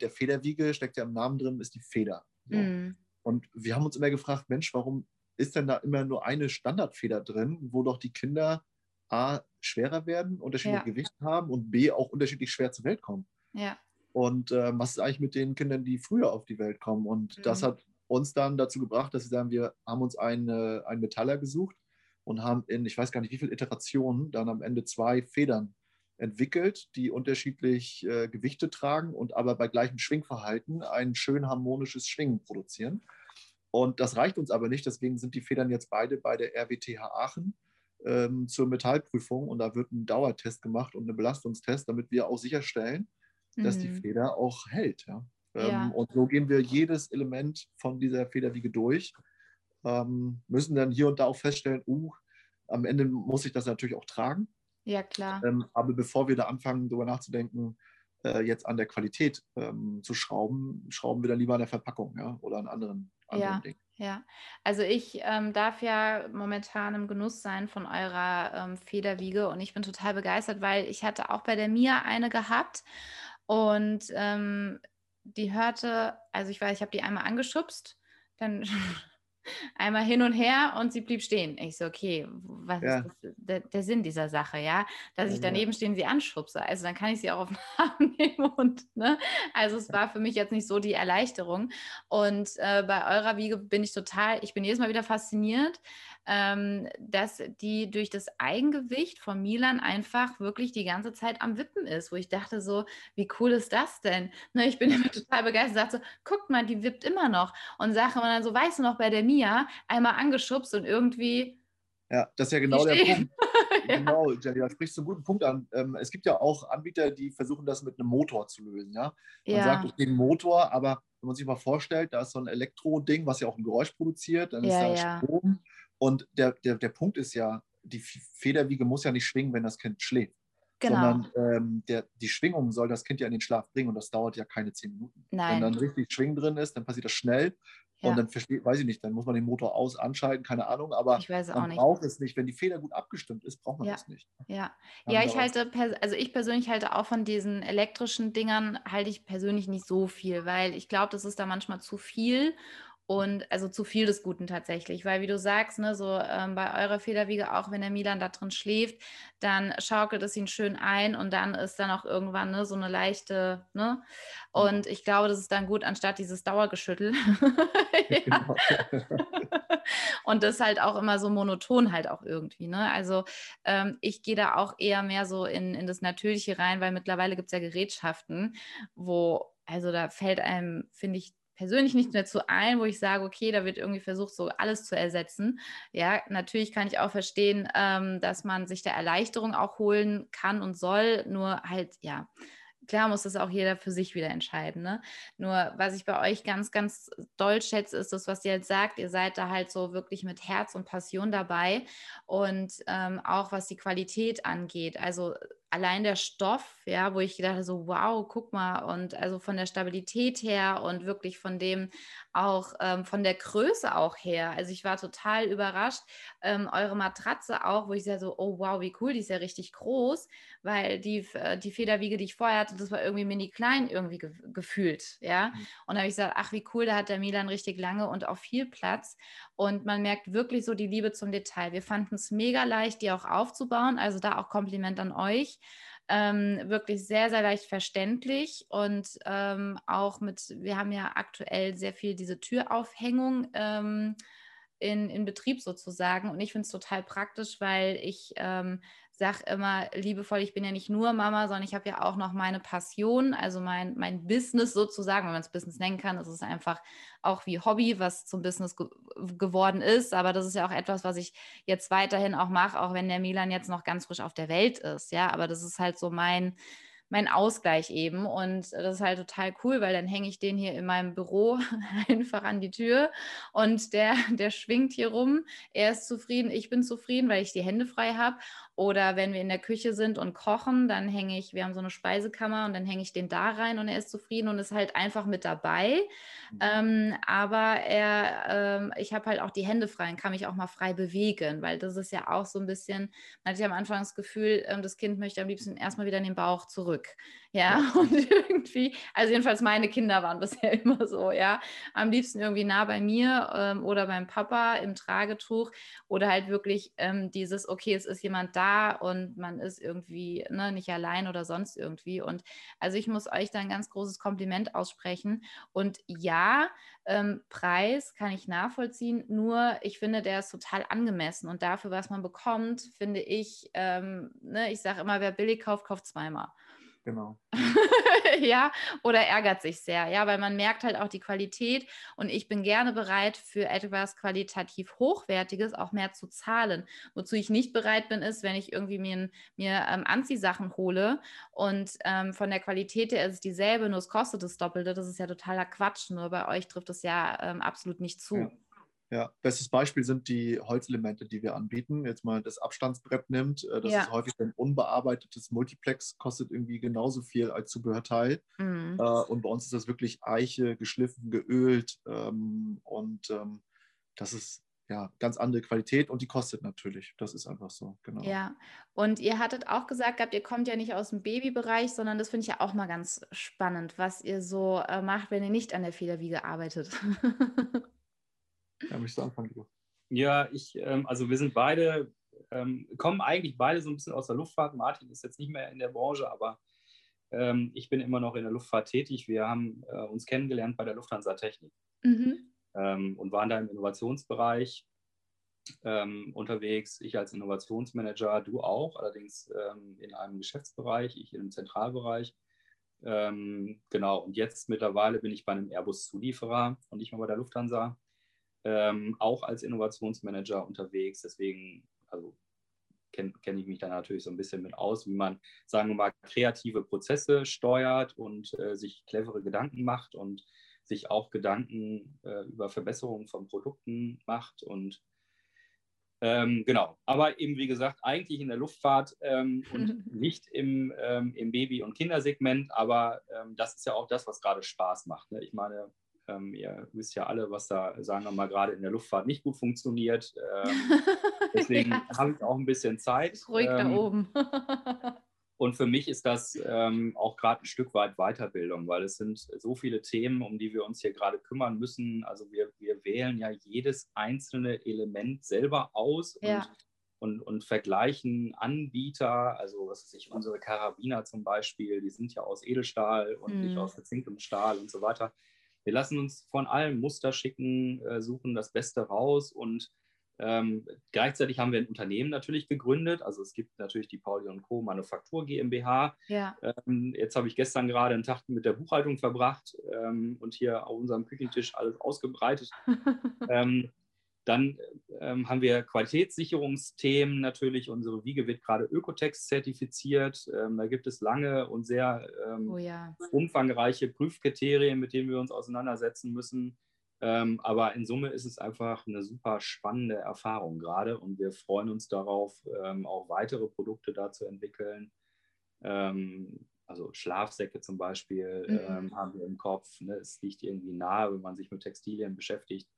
der Federwiege steckt ja im Namen drin, ist die Feder. So. Mm. Und wir haben uns immer gefragt, Mensch, warum ist denn da immer nur eine Standardfeder drin, wo doch die Kinder A schwerer werden, unterschiedliche ja. Gewicht haben und B auch unterschiedlich schwer zur Welt kommen. Ja. Und äh, was ist eigentlich mit den Kindern, die früher auf die Welt kommen? Und mhm. das hat uns dann dazu gebracht, dass wir sagen, wir haben uns einen, äh, einen Metaller gesucht und haben in, ich weiß gar nicht wie viele Iterationen, dann am Ende zwei Federn entwickelt, die unterschiedlich äh, Gewichte tragen und aber bei gleichem Schwingverhalten ein schön harmonisches Schwingen produzieren. Und das reicht uns aber nicht, deswegen sind die Federn jetzt beide bei der RWTH Aachen ähm, zur Metallprüfung und da wird ein Dauertest gemacht und ein Belastungstest, damit wir auch sicherstellen, mhm. dass die mhm. Feder auch hält. Ja? Ähm, ja. Und so gehen wir jedes Element von dieser Federwiege durch, ähm, müssen dann hier und da auch feststellen, uh, am Ende muss ich das natürlich auch tragen. Ja, klar. Ähm, aber bevor wir da anfangen, darüber nachzudenken, äh, jetzt an der Qualität ähm, zu schrauben, schrauben wir dann lieber an der Verpackung ja, oder an anderen, anderen ja, Dingen. Ja, also ich ähm, darf ja momentan im Genuss sein von eurer ähm, Federwiege und ich bin total begeistert, weil ich hatte auch bei der Mia eine gehabt und ähm, die hörte, also ich weiß, ich habe die einmal angeschubst, dann einmal hin und her und sie blieb stehen. Ich so, okay, was ja. ist das, der, der, Sinn dieser Sache, ja? Dass ich daneben stehe und sie anschubse. Also dann kann ich sie auch auf den Arm nehmen und, ne? Also es war für mich jetzt nicht so die Erleichterung. Und äh, bei eurer Wiege bin ich total, ich bin jedes Mal wieder fasziniert, ähm, dass die durch das Eigengewicht von Milan einfach wirklich die ganze Zeit am Wippen ist, wo ich dachte so, wie cool ist das denn? Ne, ich bin immer total begeistert, sagte so, guck mal, die wippt immer noch und sage immer dann so, weißt du noch, bei der Mia einmal angeschubst und irgendwie ja, das ist ja genau der Punkt. Genau, Jenny, da sprichst du einen guten Punkt an. Ähm, es gibt ja auch Anbieter, die versuchen, das mit einem Motor zu lösen. Ja? Man ja. sagt, okay, Motor, aber wenn man sich mal vorstellt, da ist so ein Elektroding, was ja auch ein Geräusch produziert, dann ist ja, da ja. Strom. Und der, der, der Punkt ist ja, die Federwiege muss ja nicht schwingen, wenn das Kind schläft. Genau. Sondern ähm, der, die Schwingung soll das Kind ja in den Schlaf bringen und das dauert ja keine zehn Minuten. Nein. Wenn dann richtig Schwingen drin ist, dann passiert das schnell ja. Und dann versteht, weiß ich nicht, dann muss man den Motor aus, anschalten, keine Ahnung, aber man nicht. braucht es nicht. Wenn die Feder gut abgestimmt ist, braucht man ja. das nicht. Ja, ja ich halte, also ich persönlich halte auch von diesen elektrischen Dingern, halte ich persönlich nicht so viel, weil ich glaube, das ist da manchmal zu viel und also zu viel des Guten tatsächlich, weil wie du sagst, ne, so ähm, bei eurer Federwiege, auch wenn der Milan da drin schläft, dann schaukelt es ihn schön ein und dann ist dann auch irgendwann ne, so eine leichte, ne? Und ich glaube, das ist dann gut, anstatt dieses Dauergeschüttel. Genau. und das halt auch immer so monoton halt auch irgendwie, ne? Also ähm, ich gehe da auch eher mehr so in, in das Natürliche rein, weil mittlerweile gibt es ja Gerätschaften, wo, also da fällt einem, finde ich, persönlich nicht mehr zu ein, wo ich sage, okay, da wird irgendwie versucht, so alles zu ersetzen. Ja, natürlich kann ich auch verstehen, ähm, dass man sich der Erleichterung auch holen kann und soll, nur halt, ja, klar muss das auch jeder für sich wieder entscheiden. Ne? Nur was ich bei euch ganz, ganz doll schätze, ist das, was ihr jetzt sagt. Ihr seid da halt so wirklich mit Herz und Passion dabei und ähm, auch was die Qualität angeht. Also allein der Stoff, ja, wo ich gedacht so, wow, guck mal, und also von der Stabilität her und wirklich von dem auch ähm, von der Größe auch her. Also ich war total überrascht. Ähm, eure Matratze auch, wo ich so, oh wow, wie cool, die ist ja richtig groß, weil die, äh, die Federwiege, die ich vorher hatte, das war irgendwie mini klein irgendwie ge gefühlt, ja. Mhm. Und da habe ich gesagt, ach wie cool, da hat der Milan richtig lange und auch viel Platz. Und man merkt wirklich so die Liebe zum Detail. Wir fanden es mega leicht, die auch aufzubauen. Also da auch Kompliment an euch. Ähm, wirklich sehr, sehr leicht verständlich und ähm, auch mit, wir haben ja aktuell sehr viel diese Türaufhängung ähm, in, in Betrieb sozusagen. Und ich finde es total praktisch, weil ich ähm, sage immer liebevoll, ich bin ja nicht nur Mama, sondern ich habe ja auch noch meine Passion, also mein, mein Business sozusagen, wenn man es Business nennen kann. Es ist einfach auch wie Hobby, was zum Business ge geworden ist. Aber das ist ja auch etwas, was ich jetzt weiterhin auch mache, auch wenn der Milan jetzt noch ganz frisch auf der Welt ist. Ja, aber das ist halt so mein, mein Ausgleich eben. Und das ist halt total cool, weil dann hänge ich den hier in meinem Büro einfach an die Tür und der, der schwingt hier rum. Er ist zufrieden, ich bin zufrieden, weil ich die Hände frei habe. Oder wenn wir in der Küche sind und kochen, dann hänge ich, wir haben so eine Speisekammer und dann hänge ich den da rein und er ist zufrieden und ist halt einfach mit dabei. Mhm. Ähm, aber er, ähm, ich habe halt auch die Hände frei und kann mich auch mal frei bewegen, weil das ist ja auch so ein bisschen, man hat ja am Anfang das Gefühl, ähm, das Kind möchte am liebsten erstmal wieder in den Bauch zurück. Ja, und irgendwie, also jedenfalls meine Kinder waren bisher immer so, ja. Am liebsten irgendwie nah bei mir ähm, oder beim Papa im Tragetuch oder halt wirklich ähm, dieses, okay, es ist jemand da und man ist irgendwie ne, nicht allein oder sonst irgendwie. Und also ich muss euch da ein ganz großes Kompliment aussprechen. Und ja, ähm, Preis kann ich nachvollziehen, nur ich finde, der ist total angemessen und dafür, was man bekommt, finde ich, ähm, ne, ich sage immer, wer billig kauft, kauft zweimal. Genau. ja, oder ärgert sich sehr, ja, weil man merkt halt auch die Qualität und ich bin gerne bereit, für etwas qualitativ Hochwertiges auch mehr zu zahlen. Wozu ich nicht bereit bin, ist, wenn ich irgendwie mir, mir ähm, Anziehsachen hole und ähm, von der Qualität her ist es dieselbe, nur es kostet das Doppelte. Das ist ja totaler Quatsch, nur bei euch trifft es ja ähm, absolut nicht zu. Ja. Ja, bestes Beispiel sind die Holzelemente, die wir anbieten. Jetzt mal das Abstandsbrett nimmt, äh, das ja. ist häufig ein unbearbeitetes Multiplex, kostet irgendwie genauso viel als Zubehörteil. Mhm. Äh, und bei uns ist das wirklich Eiche, geschliffen, geölt ähm, und ähm, das ist ja ganz andere Qualität und die kostet natürlich. Das ist einfach so, genau. Ja, und ihr hattet auch gesagt gehabt, ihr kommt ja nicht aus dem Babybereich, sondern das finde ich ja auch mal ganz spannend, was ihr so äh, macht, wenn ihr nicht an der Federwiege arbeitet. Ja, möchtest du anfangen, lieber? Ja, ich, ähm, also wir sind beide, ähm, kommen eigentlich beide so ein bisschen aus der Luftfahrt. Martin ist jetzt nicht mehr in der Branche, aber ähm, ich bin immer noch in der Luftfahrt tätig. Wir haben äh, uns kennengelernt bei der Lufthansa Technik mhm. Ähm, und waren da im Innovationsbereich. ähm, unterwegs. Ich als Innovationsmanager, du auch, allerdings ähm, in einem Geschäftsbereich, ich im Zentralbereich. Ähm, genau, und jetzt mittlerweile bin ich bei einem Airbus-Zulieferer und nicht mehr bei der Lufthansa, ähm, auch als Innovationsmanager unterwegs. Deswegen, also kenne kenn ich mich da natürlich so ein bisschen mit aus, wie man, sagen wir mal, kreative Prozesse steuert und äh, sich clevere Gedanken macht und sich auch Gedanken äh, über Verbesserungen von Produkten macht und ähm, genau, aber eben wie gesagt, eigentlich in der Luftfahrt ähm, und nicht im, ähm, im Baby- und Kindersegment, aber ähm, das ist ja auch das, was gerade Spaß macht. Ne? Ich meine, ähm, ihr wisst ja alle, was da, sagen wir mal, gerade in der Luftfahrt nicht gut funktioniert. Ähm, deswegen ja. habe ich auch ein bisschen Zeit. Ruhig da oben. Und für mich ist das ähm, auch gerade ein Stück weit Weiterbildung, weil es sind so viele Themen, um die wir uns hier gerade kümmern müssen. Also wir, wir wählen ja jedes einzelne Element selber aus ja. und, und, und, vergleichen Anbieter. Also was weiß ich, unsere Karabiner zum Beispiel, die sind ja aus Edelstahl und mhm. nicht aus verzinktem Stahl und so weiter. Wir lassen uns von allen Muster schicken, äh, suchen das Beste raus und ähm, gleichzeitig haben wir ein Unternehmen natürlich gegründet. Also es gibt natürlich die Pauli Co. Manufaktur GmbH. Ja. Ähm, jetzt habe ich gestern gerade einen Tag mit der Buchhaltung verbracht ähm, und hier auf unserem Küchentisch alles ausgebreitet. Ähm, dann ähm, haben wir Qualitätssicherungsthemen natürlich. Unsere Wiege wird gerade Ökotex zertifiziert. Ähm, da gibt es lange und sehr oh ja. umfangreiche Prüfkriterien, mit denen wir uns auseinandersetzen müssen. Ähm, aber in Summe ist es einfach eine super spannende Erfahrung gerade und wir freuen uns darauf, ähm, auch weitere Produkte da zu entwickeln. Ähm, also Schlafsäcke zum Beispiel mhm. Ähm, haben wir im Kopf. Ne? Es liegt irgendwie nahe, wenn man sich mit Textilien beschäftigt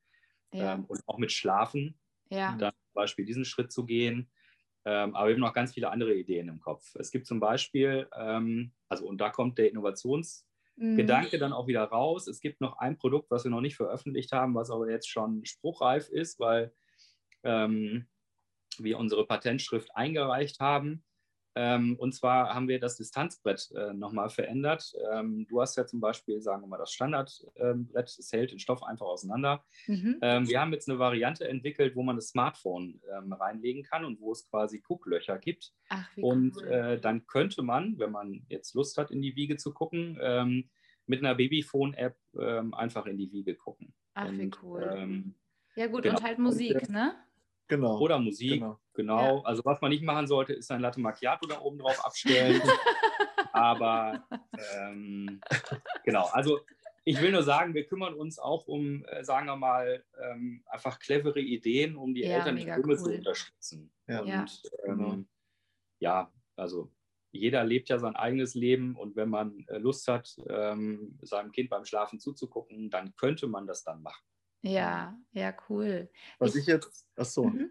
ja. Ähm, und auch mit Schlafen. Ja. Dann zum Beispiel diesen Schritt zu gehen. Ähm, aber wir haben noch ganz viele andere Ideen im Kopf. Es gibt zum Beispiel, also und da kommt der mhm. Gedanke dann auch wieder raus. Es gibt noch ein Produkt, was wir noch nicht veröffentlicht haben, was aber jetzt schon spruchreif ist, weil ähm, wir unsere Patentschrift eingereicht haben. Ähm, und zwar haben wir das Distanzbrett äh, nochmal verändert. Ähm, du hast ja zum Beispiel, sagen wir mal, das Standardbrett, es hält den Stoff einfach auseinander. Mhm. Ähm, wir haben jetzt eine Variante entwickelt, wo man das Smartphone ähm, reinlegen kann und wo es quasi Gucklöcher gibt. Ach, und cool. äh, dann könnte man, wenn man jetzt Lust hat, in die Wiege zu gucken, ähm, mit einer Babyphone-App ähm, einfach in die Wiege gucken. Ach, und, wie cool. ja gut, genau. und halt Musik, und, äh, ne? Genau. Oder Musik, genau. genau. Ja. Also was man nicht machen sollte, ist ein Latte Macchiato da oben drauf abstellen. Aber ähm, genau, also ich will nur sagen, wir kümmern uns auch um, äh, sagen wir mal, ähm, einfach clevere Ideen, um die ja, Eltern in Stimme cool. zu unterstützen. Ja. Und ja. Ähm, genau. ja, also jeder lebt ja sein eigenes Leben und wenn man äh, Lust hat, ähm, seinem Kind beim Schlafen zuzugucken, dann könnte man das dann machen. Ja, ja, cool. Was ich, ich jetzt, achso, mhm.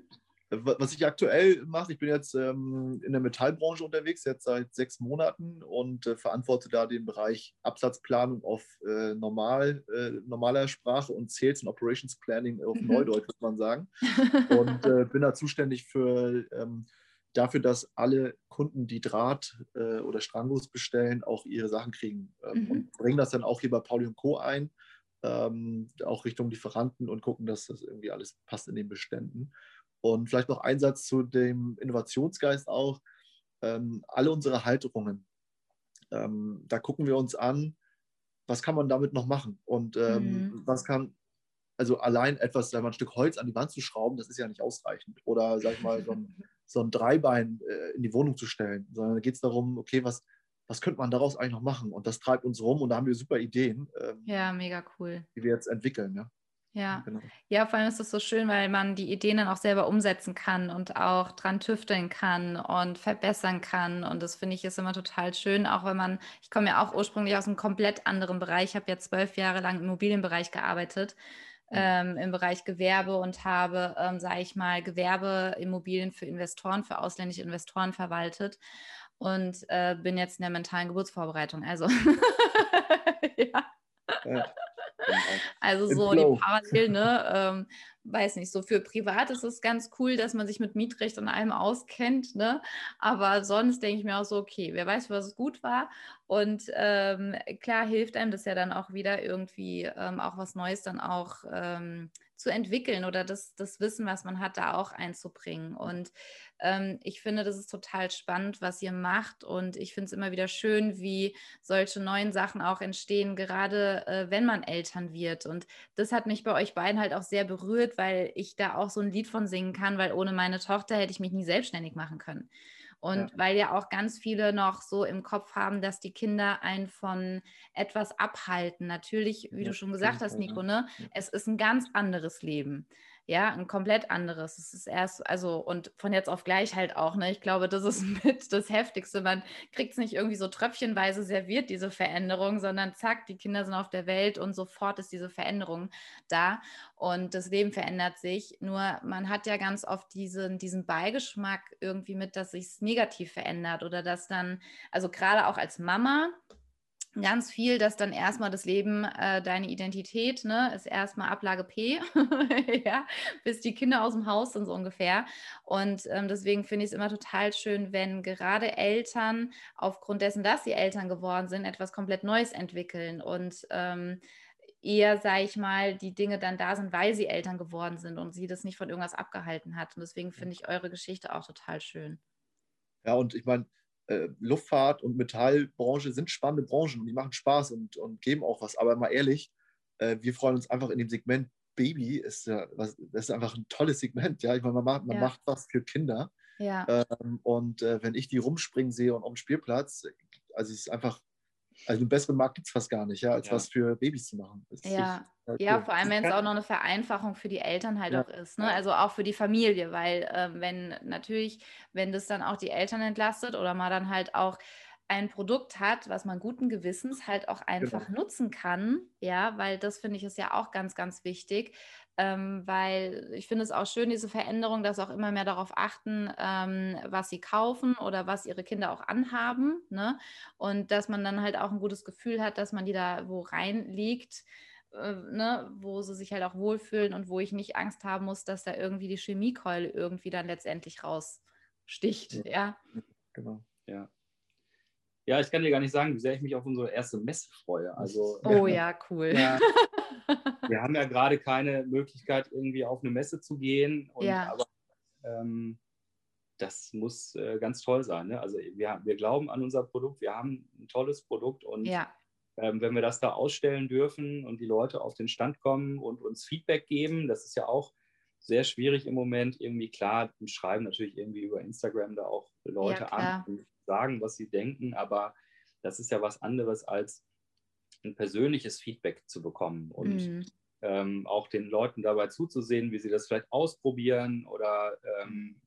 was ich aktuell mache, ich bin jetzt ähm, in der Metallbranche unterwegs, jetzt seit sechs Monaten und äh, verantworte da den Bereich Absatzplanung auf äh, normal, äh, normaler Sprache und Sales und Operations Planning auf mhm. Neudeutsch, würde man sagen. und äh, bin da zuständig für ähm, dafür, dass alle Kunden, die Draht äh, oder Strangos bestellen, auch ihre Sachen kriegen ähm, mhm. und bringen das dann auch hier bei Pauli Co. ein ähm, auch Richtung Lieferanten und gucken, dass das irgendwie alles passt in den Beständen. Und vielleicht noch ein Satz zu dem Innovationsgeist auch. Ähm, alle unsere Halterungen, ähm, da gucken wir uns an, was kann man damit noch machen und ähm, mhm. was kann, also allein etwas, sagen wir, ein Stück Holz an die Wand zu schrauben, das ist ja nicht ausreichend. Oder sag ich mal, so ein, so ein Dreibein äh, in die Wohnung zu stellen, sondern da geht es darum, okay, was, was könnte man daraus eigentlich noch machen? Und das treibt uns rum und da haben wir super Ideen. Ähm, ja, mega cool. Die wir jetzt entwickeln. Ja. Ja. Genau. ja, vor allem ist es so schön, weil man die Ideen dann auch selber umsetzen kann und auch dran tüfteln kann und verbessern kann. Und das finde ich ist immer total schön, auch wenn man, ich komme ja auch ursprünglich aus einem komplett anderen Bereich, ich habe ja zwölf Jahre lang im Immobilienbereich gearbeitet. Mhm. Ähm, im Bereich Gewerbe und habe, ähm, sage ich mal, Gewerbeimmobilien für Investoren, für ausländische Investoren verwaltet und äh, bin jetzt in der mentalen Geburtsvorbereitung. Also, ja. ja. Also so die Parallel, ne? Ähm, weiß nicht, so für privat ist es ganz cool, dass man sich mit Mietrecht und allem auskennt, ne? Aber sonst denke ich mir auch so, okay, wer weiß, was gut war. Und ähm, klar hilft einem das ja dann auch wieder irgendwie ähm, auch was Neues dann auch ähm, zu entwickeln oder das, das Wissen, was man hat, da auch einzubringen. Und ähm, ich finde, das ist total spannend, was ihr macht. Und ich finde es immer wieder schön, wie solche neuen Sachen auch entstehen, gerade äh, wenn man Eltern wird. Und das hat mich bei euch beiden halt auch sehr berührt, weil ich da auch so ein Lied von singen kann, weil ohne meine Tochter hätte ich mich nie selbstständig machen können. Und ja. weil ja auch ganz viele noch so im Kopf haben, dass die Kinder einen von etwas abhalten. Natürlich, wie ja, du schon gesagt hast, Nico, ne? Es ist ein ganz anderes Leben ja, ein komplett anderes. Es ist erst, also, und von jetzt auf gleich halt auch, ne? Ich glaube, das ist mit das Heftigste. Man kriegt es nicht irgendwie so tröpfchenweise serviert, diese Veränderung, sondern zack, die Kinder sind auf der Welt und sofort ist diese Veränderung da und das Leben verändert sich. Nur man hat ja ganz oft diesen, diesen Beigeschmack irgendwie mit, dass sich es negativ verändert oder dass dann, also gerade auch als Mama, ganz viel, dass dann erstmal das Leben, äh, deine Identität, ne, ist erstmal Ablage P, ja, bis die Kinder aus dem Haus sind so ungefähr. Und ähm, deswegen finde ich es immer total schön, wenn gerade Eltern aufgrund dessen, dass sie Eltern geworden sind, etwas komplett Neues entwickeln und ähm, eher, sage ich mal, die Dinge dann da sind, weil sie Eltern geworden sind und sie das nicht von irgendwas abgehalten hat. Und deswegen finde ich eure Geschichte auch total schön. Ja, und ich meine, äh, Luftfahrt und Metallbranche sind spannende Branchen und die machen Spaß und, und geben auch was. Aber mal ehrlich, äh, wir freuen uns einfach in dem Segment Baby, ist ja was, das ist einfach ein tolles Segment. Ja, ich meine, man macht, man ja. macht was für Kinder. Ja. Ähm, und äh, wenn ich die rumspringen sehe und auf dem Spielplatz, also es ist einfach also einen besseren Markt gibt es fast gar nicht, ja, als ja. was für Babys zu machen. ja. Halt ja, cool. vor allem, wenn es auch noch eine Vereinfachung für die Eltern halt ja. auch ist, ne? also auch für die Familie, weil ähm, wenn natürlich, wenn das dann auch die Eltern entlastet oder man dann halt auch ein Produkt hat, was man guten Gewissens halt auch einfach genau. nutzen kann, ja, weil das finde ich ist ja auch ganz, ganz wichtig, ähm, weil ich finde es auch schön, diese Veränderung, dass auch immer mehr darauf achten, ähm, was sie kaufen oder was ihre Kinder auch anhaben. Ne? Und dass man dann halt auch ein gutes Gefühl hat, dass man die da wo reinlegt, äh, ne? wo sie sich halt auch wohlfühlen und wo ich nicht Angst haben muss, dass da irgendwie die Chemiekeule irgendwie dann letztendlich raussticht. Ja, ja. genau. Ja. Ja, ich kann dir gar nicht sagen, wie sehr ich mich auf unsere erste Messe freue. Also, oh ja, cool. Ja, wir haben ja gerade keine Möglichkeit, irgendwie auf eine Messe zu gehen. Und, ja. Aber ähm, das muss äh, ganz toll sein. Ne? Also wir, wir glauben an unser Produkt, wir haben ein tolles Produkt und ja. ähm, wenn wir das da ausstellen dürfen und die Leute auf den Stand kommen und uns Feedback geben, das ist ja auch sehr schwierig im Moment. Irgendwie klar, wir schreiben natürlich irgendwie über Instagram da auch Leute ja, an und sagen, was sie denken, aber das ist ja was anderes als ein persönliches Feedback zu bekommen und mhm. ähm, auch den Leuten dabei zuzusehen, wie sie das vielleicht ausprobieren oder ähm,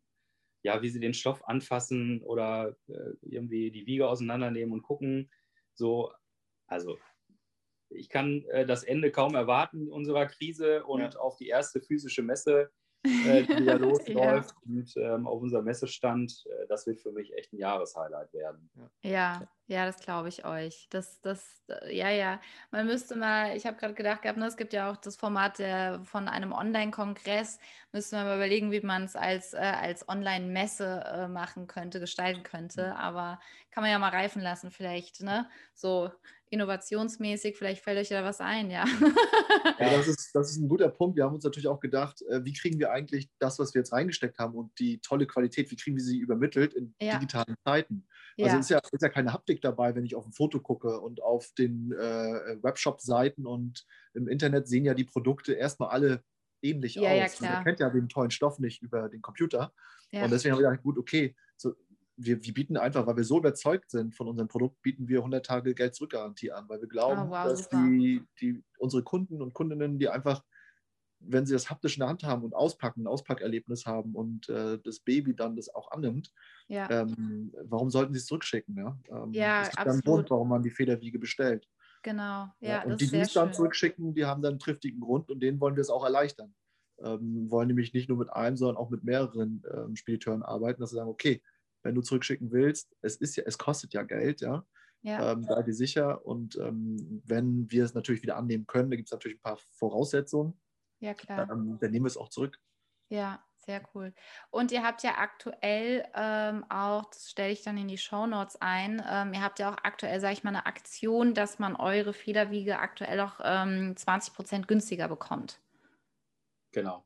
ja, wie sie den Stoff anfassen oder äh, irgendwie die Wiege auseinandernehmen und gucken. So, also ich kann äh, das Ende kaum erwarten unserer Krise und ja. auf die erste physische Messe äh, die da losläuft. ja. Und ähm, auf unserem Messestand, äh, das wird für mich echt ein Jahreshighlight werden. Ja, ja, das glaube ich euch. Das, das, äh, ja, ja. Man müsste mal, ich habe gerade gedacht gehabt, ne, es gibt ja auch das Format der, von einem Online-Kongress, müsste man mal überlegen, wie man es als, äh, als Online-Messe äh, machen könnte, gestalten könnte. Mhm. Aber kann man ja mal reifen lassen, vielleicht, ne? So innovationsmäßig, vielleicht fällt euch da was ein, ja. ja, das ist, das ist ein guter Punkt. Wir haben uns natürlich auch gedacht, äh, wie kriegen wir eigentlich das, was wir jetzt reingesteckt haben und die tolle Qualität, wie kriegen wir sie übermittelt in ja. digitalen Zeiten? Also ja. Ist, ja, ist ja keine Haptik dabei, wenn ich auf ein Foto gucke und auf den äh, Webshop-Seiten und im Internet sehen ja die Produkte erstmal alle ähnlich ja, aus. Ja. Man kennt ja den tollen Stoff nicht über den Computer. Ja. Und deswegen haben wir gedacht, gut, okay, so, wir, wir, bieten einfach, weil wir so überzeugt sind von unserem Produkt, bieten wir 100 Tage Geld-Zurück-Garantie an, weil wir glauben, oh, wow, dass die, die, unsere Kunden und Kundinnen, die einfach, wenn sie das haptisch in der Hand haben und auspacken, ein Auspackerlebnis haben und äh, das Baby dann das auch annimmt, ja. ähm, warum sollten sie es zurückschicken? Ja, ähm, ja das ist absolut. ein Grund, warum man die Federwiege bestellt. Genau, ja. ja und die, die es dann zurückschicken, die haben dann einen triftigen Grund und denen wollen wir es auch erleichtern. Ähm, wollen nämlich nicht nur mit einem, sondern auch mit mehreren ähm, Spediteuren arbeiten, dass sie sagen, okay, wenn du zurückschicken willst, es ist ja, es kostet ja Geld, ja. Ja. Ähm, da die sicher. Und ähm, wenn wir es natürlich wieder annehmen können, da gibt es natürlich ein paar Voraussetzungen. Ja, klar. Ähm, dann nehmen wir es auch zurück. Ja, sehr cool. Und ihr habt ja aktuell ähm, auch, das stelle ich dann in die Show Notes ein, ähm, ihr habt ja auch aktuell, sage ich mal, eine Aktion, dass man eure Federwiege aktuell auch ähm, 20 Prozent günstiger bekommt. Genau.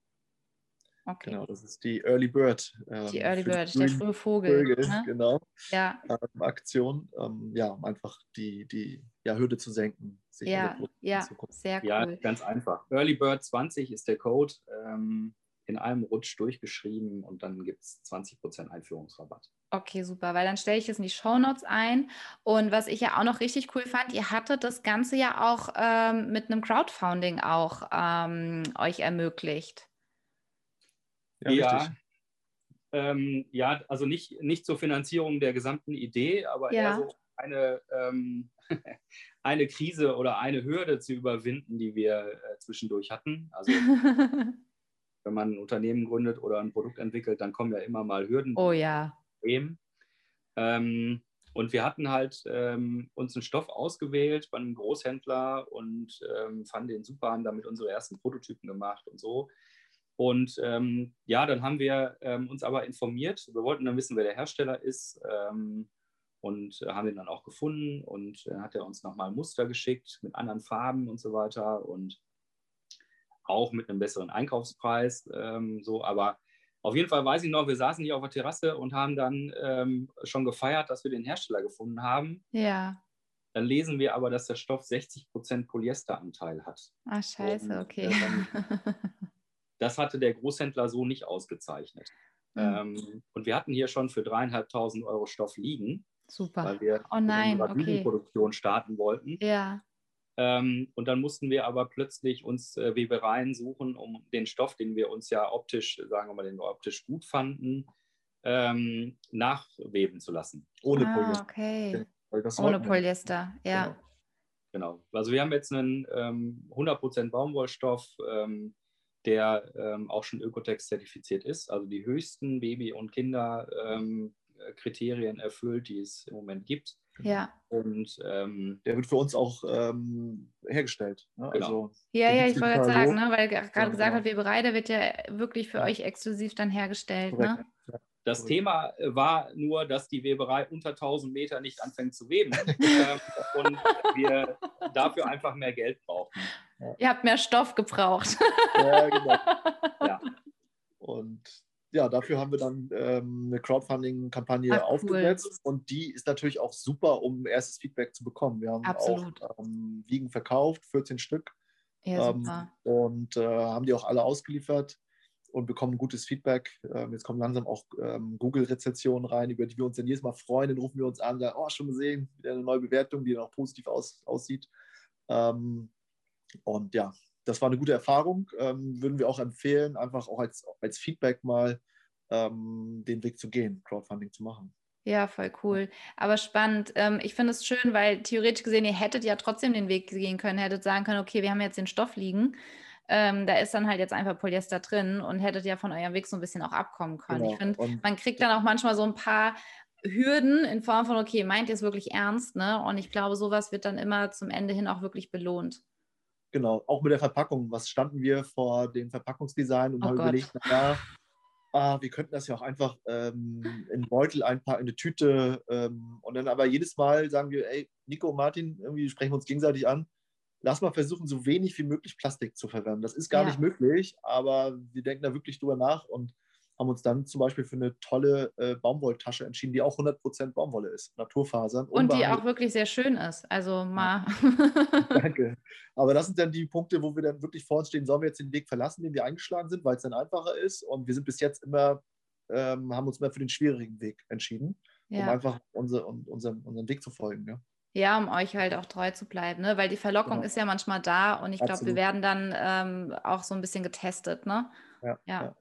Okay. Genau, das ist die Early Bird. Ähm, die Early Bird, der frühe Vogel. Vögel, ne? Genau. Ja. Ähm, Aktion, ähm, ja, um einfach die, die ja, Hürde zu senken. ja, ja, sehr cool. Ja, ganz einfach. Early Bird 20 ist der Code. Ähm, in einem Rutsch durchgeschrieben und dann gibt es 20% Einführungsrabatt. Okay, super, weil dann stelle ich es in die Shownotes ein. Und was ich ja auch noch richtig cool fand, ihr hattet das Ganze ja auch ähm, mit einem Crowdfunding auch ähm, euch ermöglicht. Ja, ja, ähm, ja, also nicht, nicht zur Finanzierung der gesamten Idee, aber ja. eher so eine, ähm, eine Krise oder eine Hürde zu überwinden, die wir äh, zwischendurch hatten. Also wenn man ein Unternehmen gründet oder ein Produkt entwickelt, dann kommen ja immer mal Hürden. Oh ja. Ähm, und wir hatten halt ähm, uns einen Stoff ausgewählt bei einem Großhändler und ähm, fanden den super, haben damit unsere ersten Prototypen gemacht und so. Und ähm, ja, dann haben wir ähm, uns aber informiert. Wir wollten dann wissen, wer der Hersteller ist ähm, und äh, haben den dann auch gefunden. Und dann äh, hat er uns nochmal Muster geschickt mit anderen Farben und so weiter und auch mit einem besseren Einkaufspreis. Ähm, so, aber auf jeden Fall weiß ich noch, wir saßen hier auf der Terrasse und haben dann ähm, schon gefeiert, dass wir den Hersteller gefunden haben. Ja. Dann lesen wir aber, dass der Stoff 60% Polyesteranteil hat. Ah, scheiße, und, okay. Äh, Das hatte der Großhändler so nicht ausgezeichnet. Mhm. Ähm, und wir hatten hier schon für dreieinhalbtausend Euro Stoff liegen. Super. Weil wir oh nein, okay. Produktion starten wollten. Ja. Ähm, und dann mussten wir aber plötzlich uns äh, Webereien suchen, um den Stoff, den wir uns ja optisch, sagen wir mal, den wir optisch gut fanden, ähm, nachweben zu lassen. Ohne ah, Polyester. Okay. Ohne Polyester, ja. Genau. genau. Also wir haben jetzt einen ähm, 100% Baumwollstoff, ähm, der ähm, auch schon Ökotex zertifiziert ist, also die höchsten Baby- und Kinderkriterien ähm, erfüllt, die es im Moment gibt. Ja. Und ähm, der wird für uns auch ähm, hergestellt. Ne? Genau. Also, ja, ja, ich wollte gerade sagen, ne? weil gerade ja, gesagt hat, Weberei, der wird ja wirklich für ja. euch exklusiv dann hergestellt. Ne? Das Thema war nur, dass die Weberei unter 1000 Meter nicht anfängt zu weben ähm, und wir dafür einfach mehr Geld brauchen. Ja. Ihr habt mehr Stoff gebraucht. ja, genau. Ja. Und ja, dafür haben wir dann ähm, eine Crowdfunding-Kampagne aufgesetzt cool. und die ist natürlich auch super, um erstes Feedback zu bekommen. Wir haben Absolut. auch ähm, Wiegen verkauft, 14 Stück. Ja, ähm, super. Und äh, haben die auch alle ausgeliefert und bekommen gutes Feedback. Ähm, jetzt kommen langsam auch ähm, Google-Rezessionen rein, über die wir uns dann jedes Mal freuen. Dann rufen wir uns an, sagen, oh, schon gesehen, wieder eine neue Bewertung, die dann auch positiv aus, aussieht. Ähm, und ja, das war eine gute Erfahrung. Ähm, würden wir auch empfehlen, einfach auch als, als Feedback mal ähm, den Weg zu gehen, Crowdfunding zu machen. Ja, voll cool. Aber spannend. Ähm, ich finde es schön, weil theoretisch gesehen, ihr hättet ja trotzdem den Weg gehen können, hättet sagen können, okay, wir haben jetzt den Stoff liegen. Ähm, da ist dann halt jetzt einfach Polyester drin und hättet ja von eurem Weg so ein bisschen auch abkommen können. Genau. Ich finde, man kriegt dann auch manchmal so ein paar Hürden in Form von, okay, meint ihr es wirklich ernst? Ne? Und ich glaube, sowas wird dann immer zum Ende hin auch wirklich belohnt. Genau, auch mit der Verpackung. Was standen wir vor dem Verpackungsdesign und oh haben Gott. überlegt, naja, ah, wir könnten das ja auch einfach ähm, in einen Beutel einpacken, in eine Tüte. Ähm, und dann aber jedes Mal sagen wir, ey, Nico und Martin, irgendwie sprechen wir uns gegenseitig an. Lass mal versuchen, so wenig wie möglich Plastik zu verwenden. Das ist gar ja. nicht möglich, aber wir denken da wirklich drüber nach und haben uns dann zum Beispiel für eine tolle äh, Baumwolltasche entschieden, die auch 100% Baumwolle ist, Naturfasern. Und die auch wirklich sehr schön ist. Also mal. Danke. Aber das sind dann die Punkte, wo wir dann wirklich vor uns stehen, sollen wir jetzt den Weg verlassen, den wir eingeschlagen sind, weil es dann einfacher ist. Und wir sind bis jetzt immer, ähm, haben uns mehr für den schwierigen Weg entschieden, ja. um einfach unser, um, unseren, unseren Weg zu folgen. Ja. Ja, um euch halt auch treu zu bleiben, ne? weil die Verlockung genau. ist ja manchmal da und ich glaube, wir werden dann ähm, auch so ein bisschen getestet. Ne? Ja, ja. ja.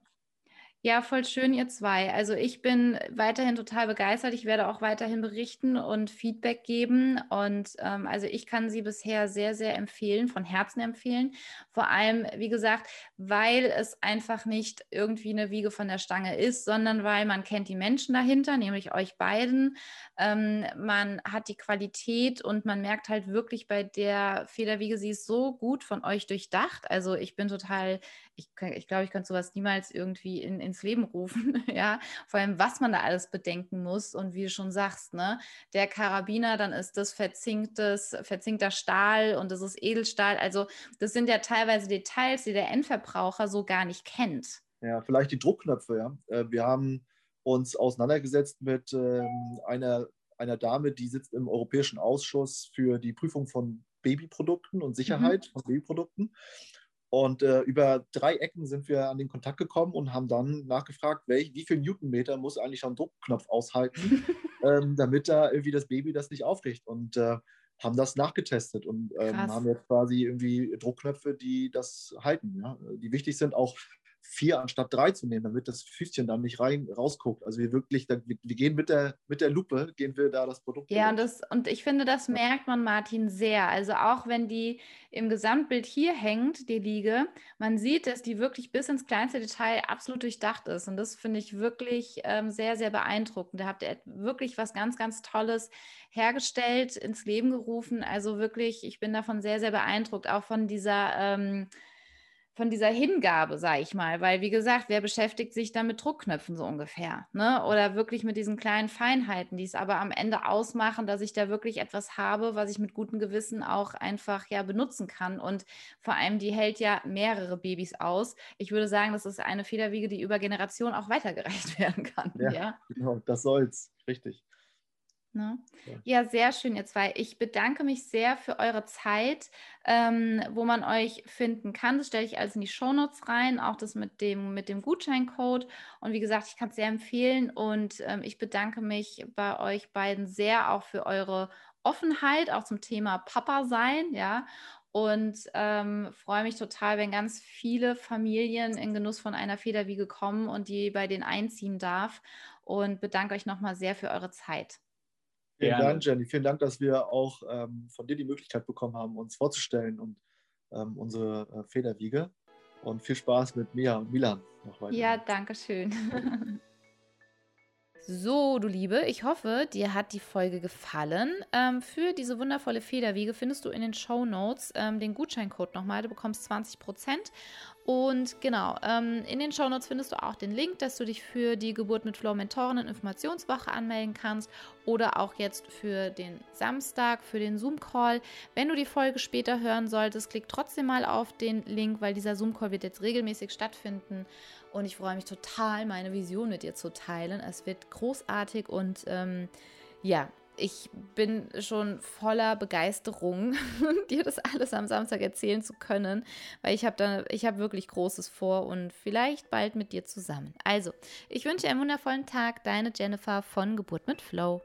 Ja, voll schön, ihr zwei. Also ich bin weiterhin total begeistert. Ich werde auch weiterhin berichten und Feedback geben. Und ähm, also ich kann sie bisher sehr, sehr empfehlen, von Herzen empfehlen. Vor allem, wie gesagt, weil es einfach nicht irgendwie eine Wiege von der Stange ist, sondern weil man kennt die Menschen dahinter, nämlich euch beiden. Ähm, man hat die Qualität und man merkt halt wirklich bei der Federwiege, sie ist so gut von euch durchdacht. Also ich bin total, ich, ich glaube, ich könnte sowas niemals irgendwie in ins Leben rufen, ja, vor allem was man da alles bedenken muss und wie du schon sagst, ne, der Karabiner, dann ist das verzinktes, verzinkter Stahl und das ist Edelstahl, also das sind ja teilweise Details, die der Endverbraucher so gar nicht kennt. Ja, vielleicht die Druckknöpfe, ja. Äh, wir haben uns auseinandergesetzt mit ähm, einer, einer Dame, die sitzt im Europäischen Ausschuss für die Prüfung von Babyprodukten und Sicherheit mhm. von Babyprodukten. Und äh, über drei Ecken sind wir an den Kontakt gekommen und haben dann nachgefragt, welch, wie viel Newtonmeter muss eigentlich ein Druckknopf aushalten, ähm, damit da irgendwie das Baby das nicht aufricht. Und äh, haben das nachgetestet und ähm, haben jetzt quasi irgendwie Druckknöpfe, die das halten, ja? die wichtig sind, auch vier anstatt drei zu nehmen, damit das Füßchen dann nicht rein rausguckt. Also wir wirklich, wir, gehen mit der, mit der Lupe, gehen wir da das Produkt. Ja, und, das, und ich finde, das merkt man, Martin, sehr. Also auch wenn die im Gesamtbild hier hängt, die Liege, man sieht, dass die wirklich bis ins kleinste Detail absolut durchdacht ist. Und das finde ich wirklich ähm, sehr, sehr beeindruckend. Da habt ihr wirklich was ganz, ganz Tolles hergestellt, ins Leben gerufen. Also wirklich, ich bin davon sehr, sehr beeindruckt, auch von dieser ähm, von dieser Hingabe, sage ich mal, weil wie gesagt, wer beschäftigt sich dann mit Druckknöpfen so ungefähr, ne? Oder wirklich mit diesen kleinen Feinheiten, die es aber am Ende ausmachen, dass ich da wirklich etwas habe, was ich mit gutem Gewissen auch einfach ja benutzen kann und vor allem die hält ja mehrere Babys aus. Ich würde sagen, das ist eine Federwiege, die über Generationen auch weitergereicht werden kann. Ja, ja? genau, das soll's, richtig. Ne? Ja. ja. sehr schön, ihr zwei. Ich bedanke mich sehr für eure Zeit, ähm, wo man euch finden kann. Das stelle ich alles in die Shownotes rein, auch das mit dem, mit dem Gutscheincode. Und wie gesagt, ich kann es sehr empfehlen und ähm, ich bedanke mich bei euch beiden sehr auch für eure Offenheit, auch zum Thema Papa sein, ja. Und ähm, freue mich total, wenn ganz viele Familien in Genuss von einer Federwiege kommen und die bei denen einziehen darf. Und bedanke euch nochmal sehr für eure Zeit. Vielen Gerne. Dank, Jenny. Vielen Dank, dass wir auch ähm, von dir die Möglichkeit bekommen haben, uns vorzustellen und ähm, unsere äh, Federwiege. Und viel Spaß mit Mia und Milan noch weiter. Ja, danke schön. So, du Liebe, ich hoffe, dir hat die Folge gefallen. Ähm, für diese wundervolle Federwiege findest du in den Show Notes ähm, den Gutscheincode nochmal. Du bekommst 20%. Und genau, ähm, in den Shownotes findest du auch den Link, dass du dich für die Geburt mit Flow Mentorinnen Informationswoche anmelden kannst oder auch jetzt für den Samstag, für den Zoom-Call. Wenn du die Folge später hören solltest, klick trotzdem mal auf den Link, weil dieser Zoom-Call wird jetzt regelmäßig stattfinden. Und ich freue mich total, meine Vision mit dir zu teilen. Es wird großartig und ähm, ja, ich bin schon voller Begeisterung, dir das alles am Samstag erzählen zu können, weil ich habe da, ich habe wirklich Großes vor und vielleicht bald mit dir zusammen. Also, ich wünsche dir einen wundervollen Tag, deine Jennifer von Geburt mit Flow.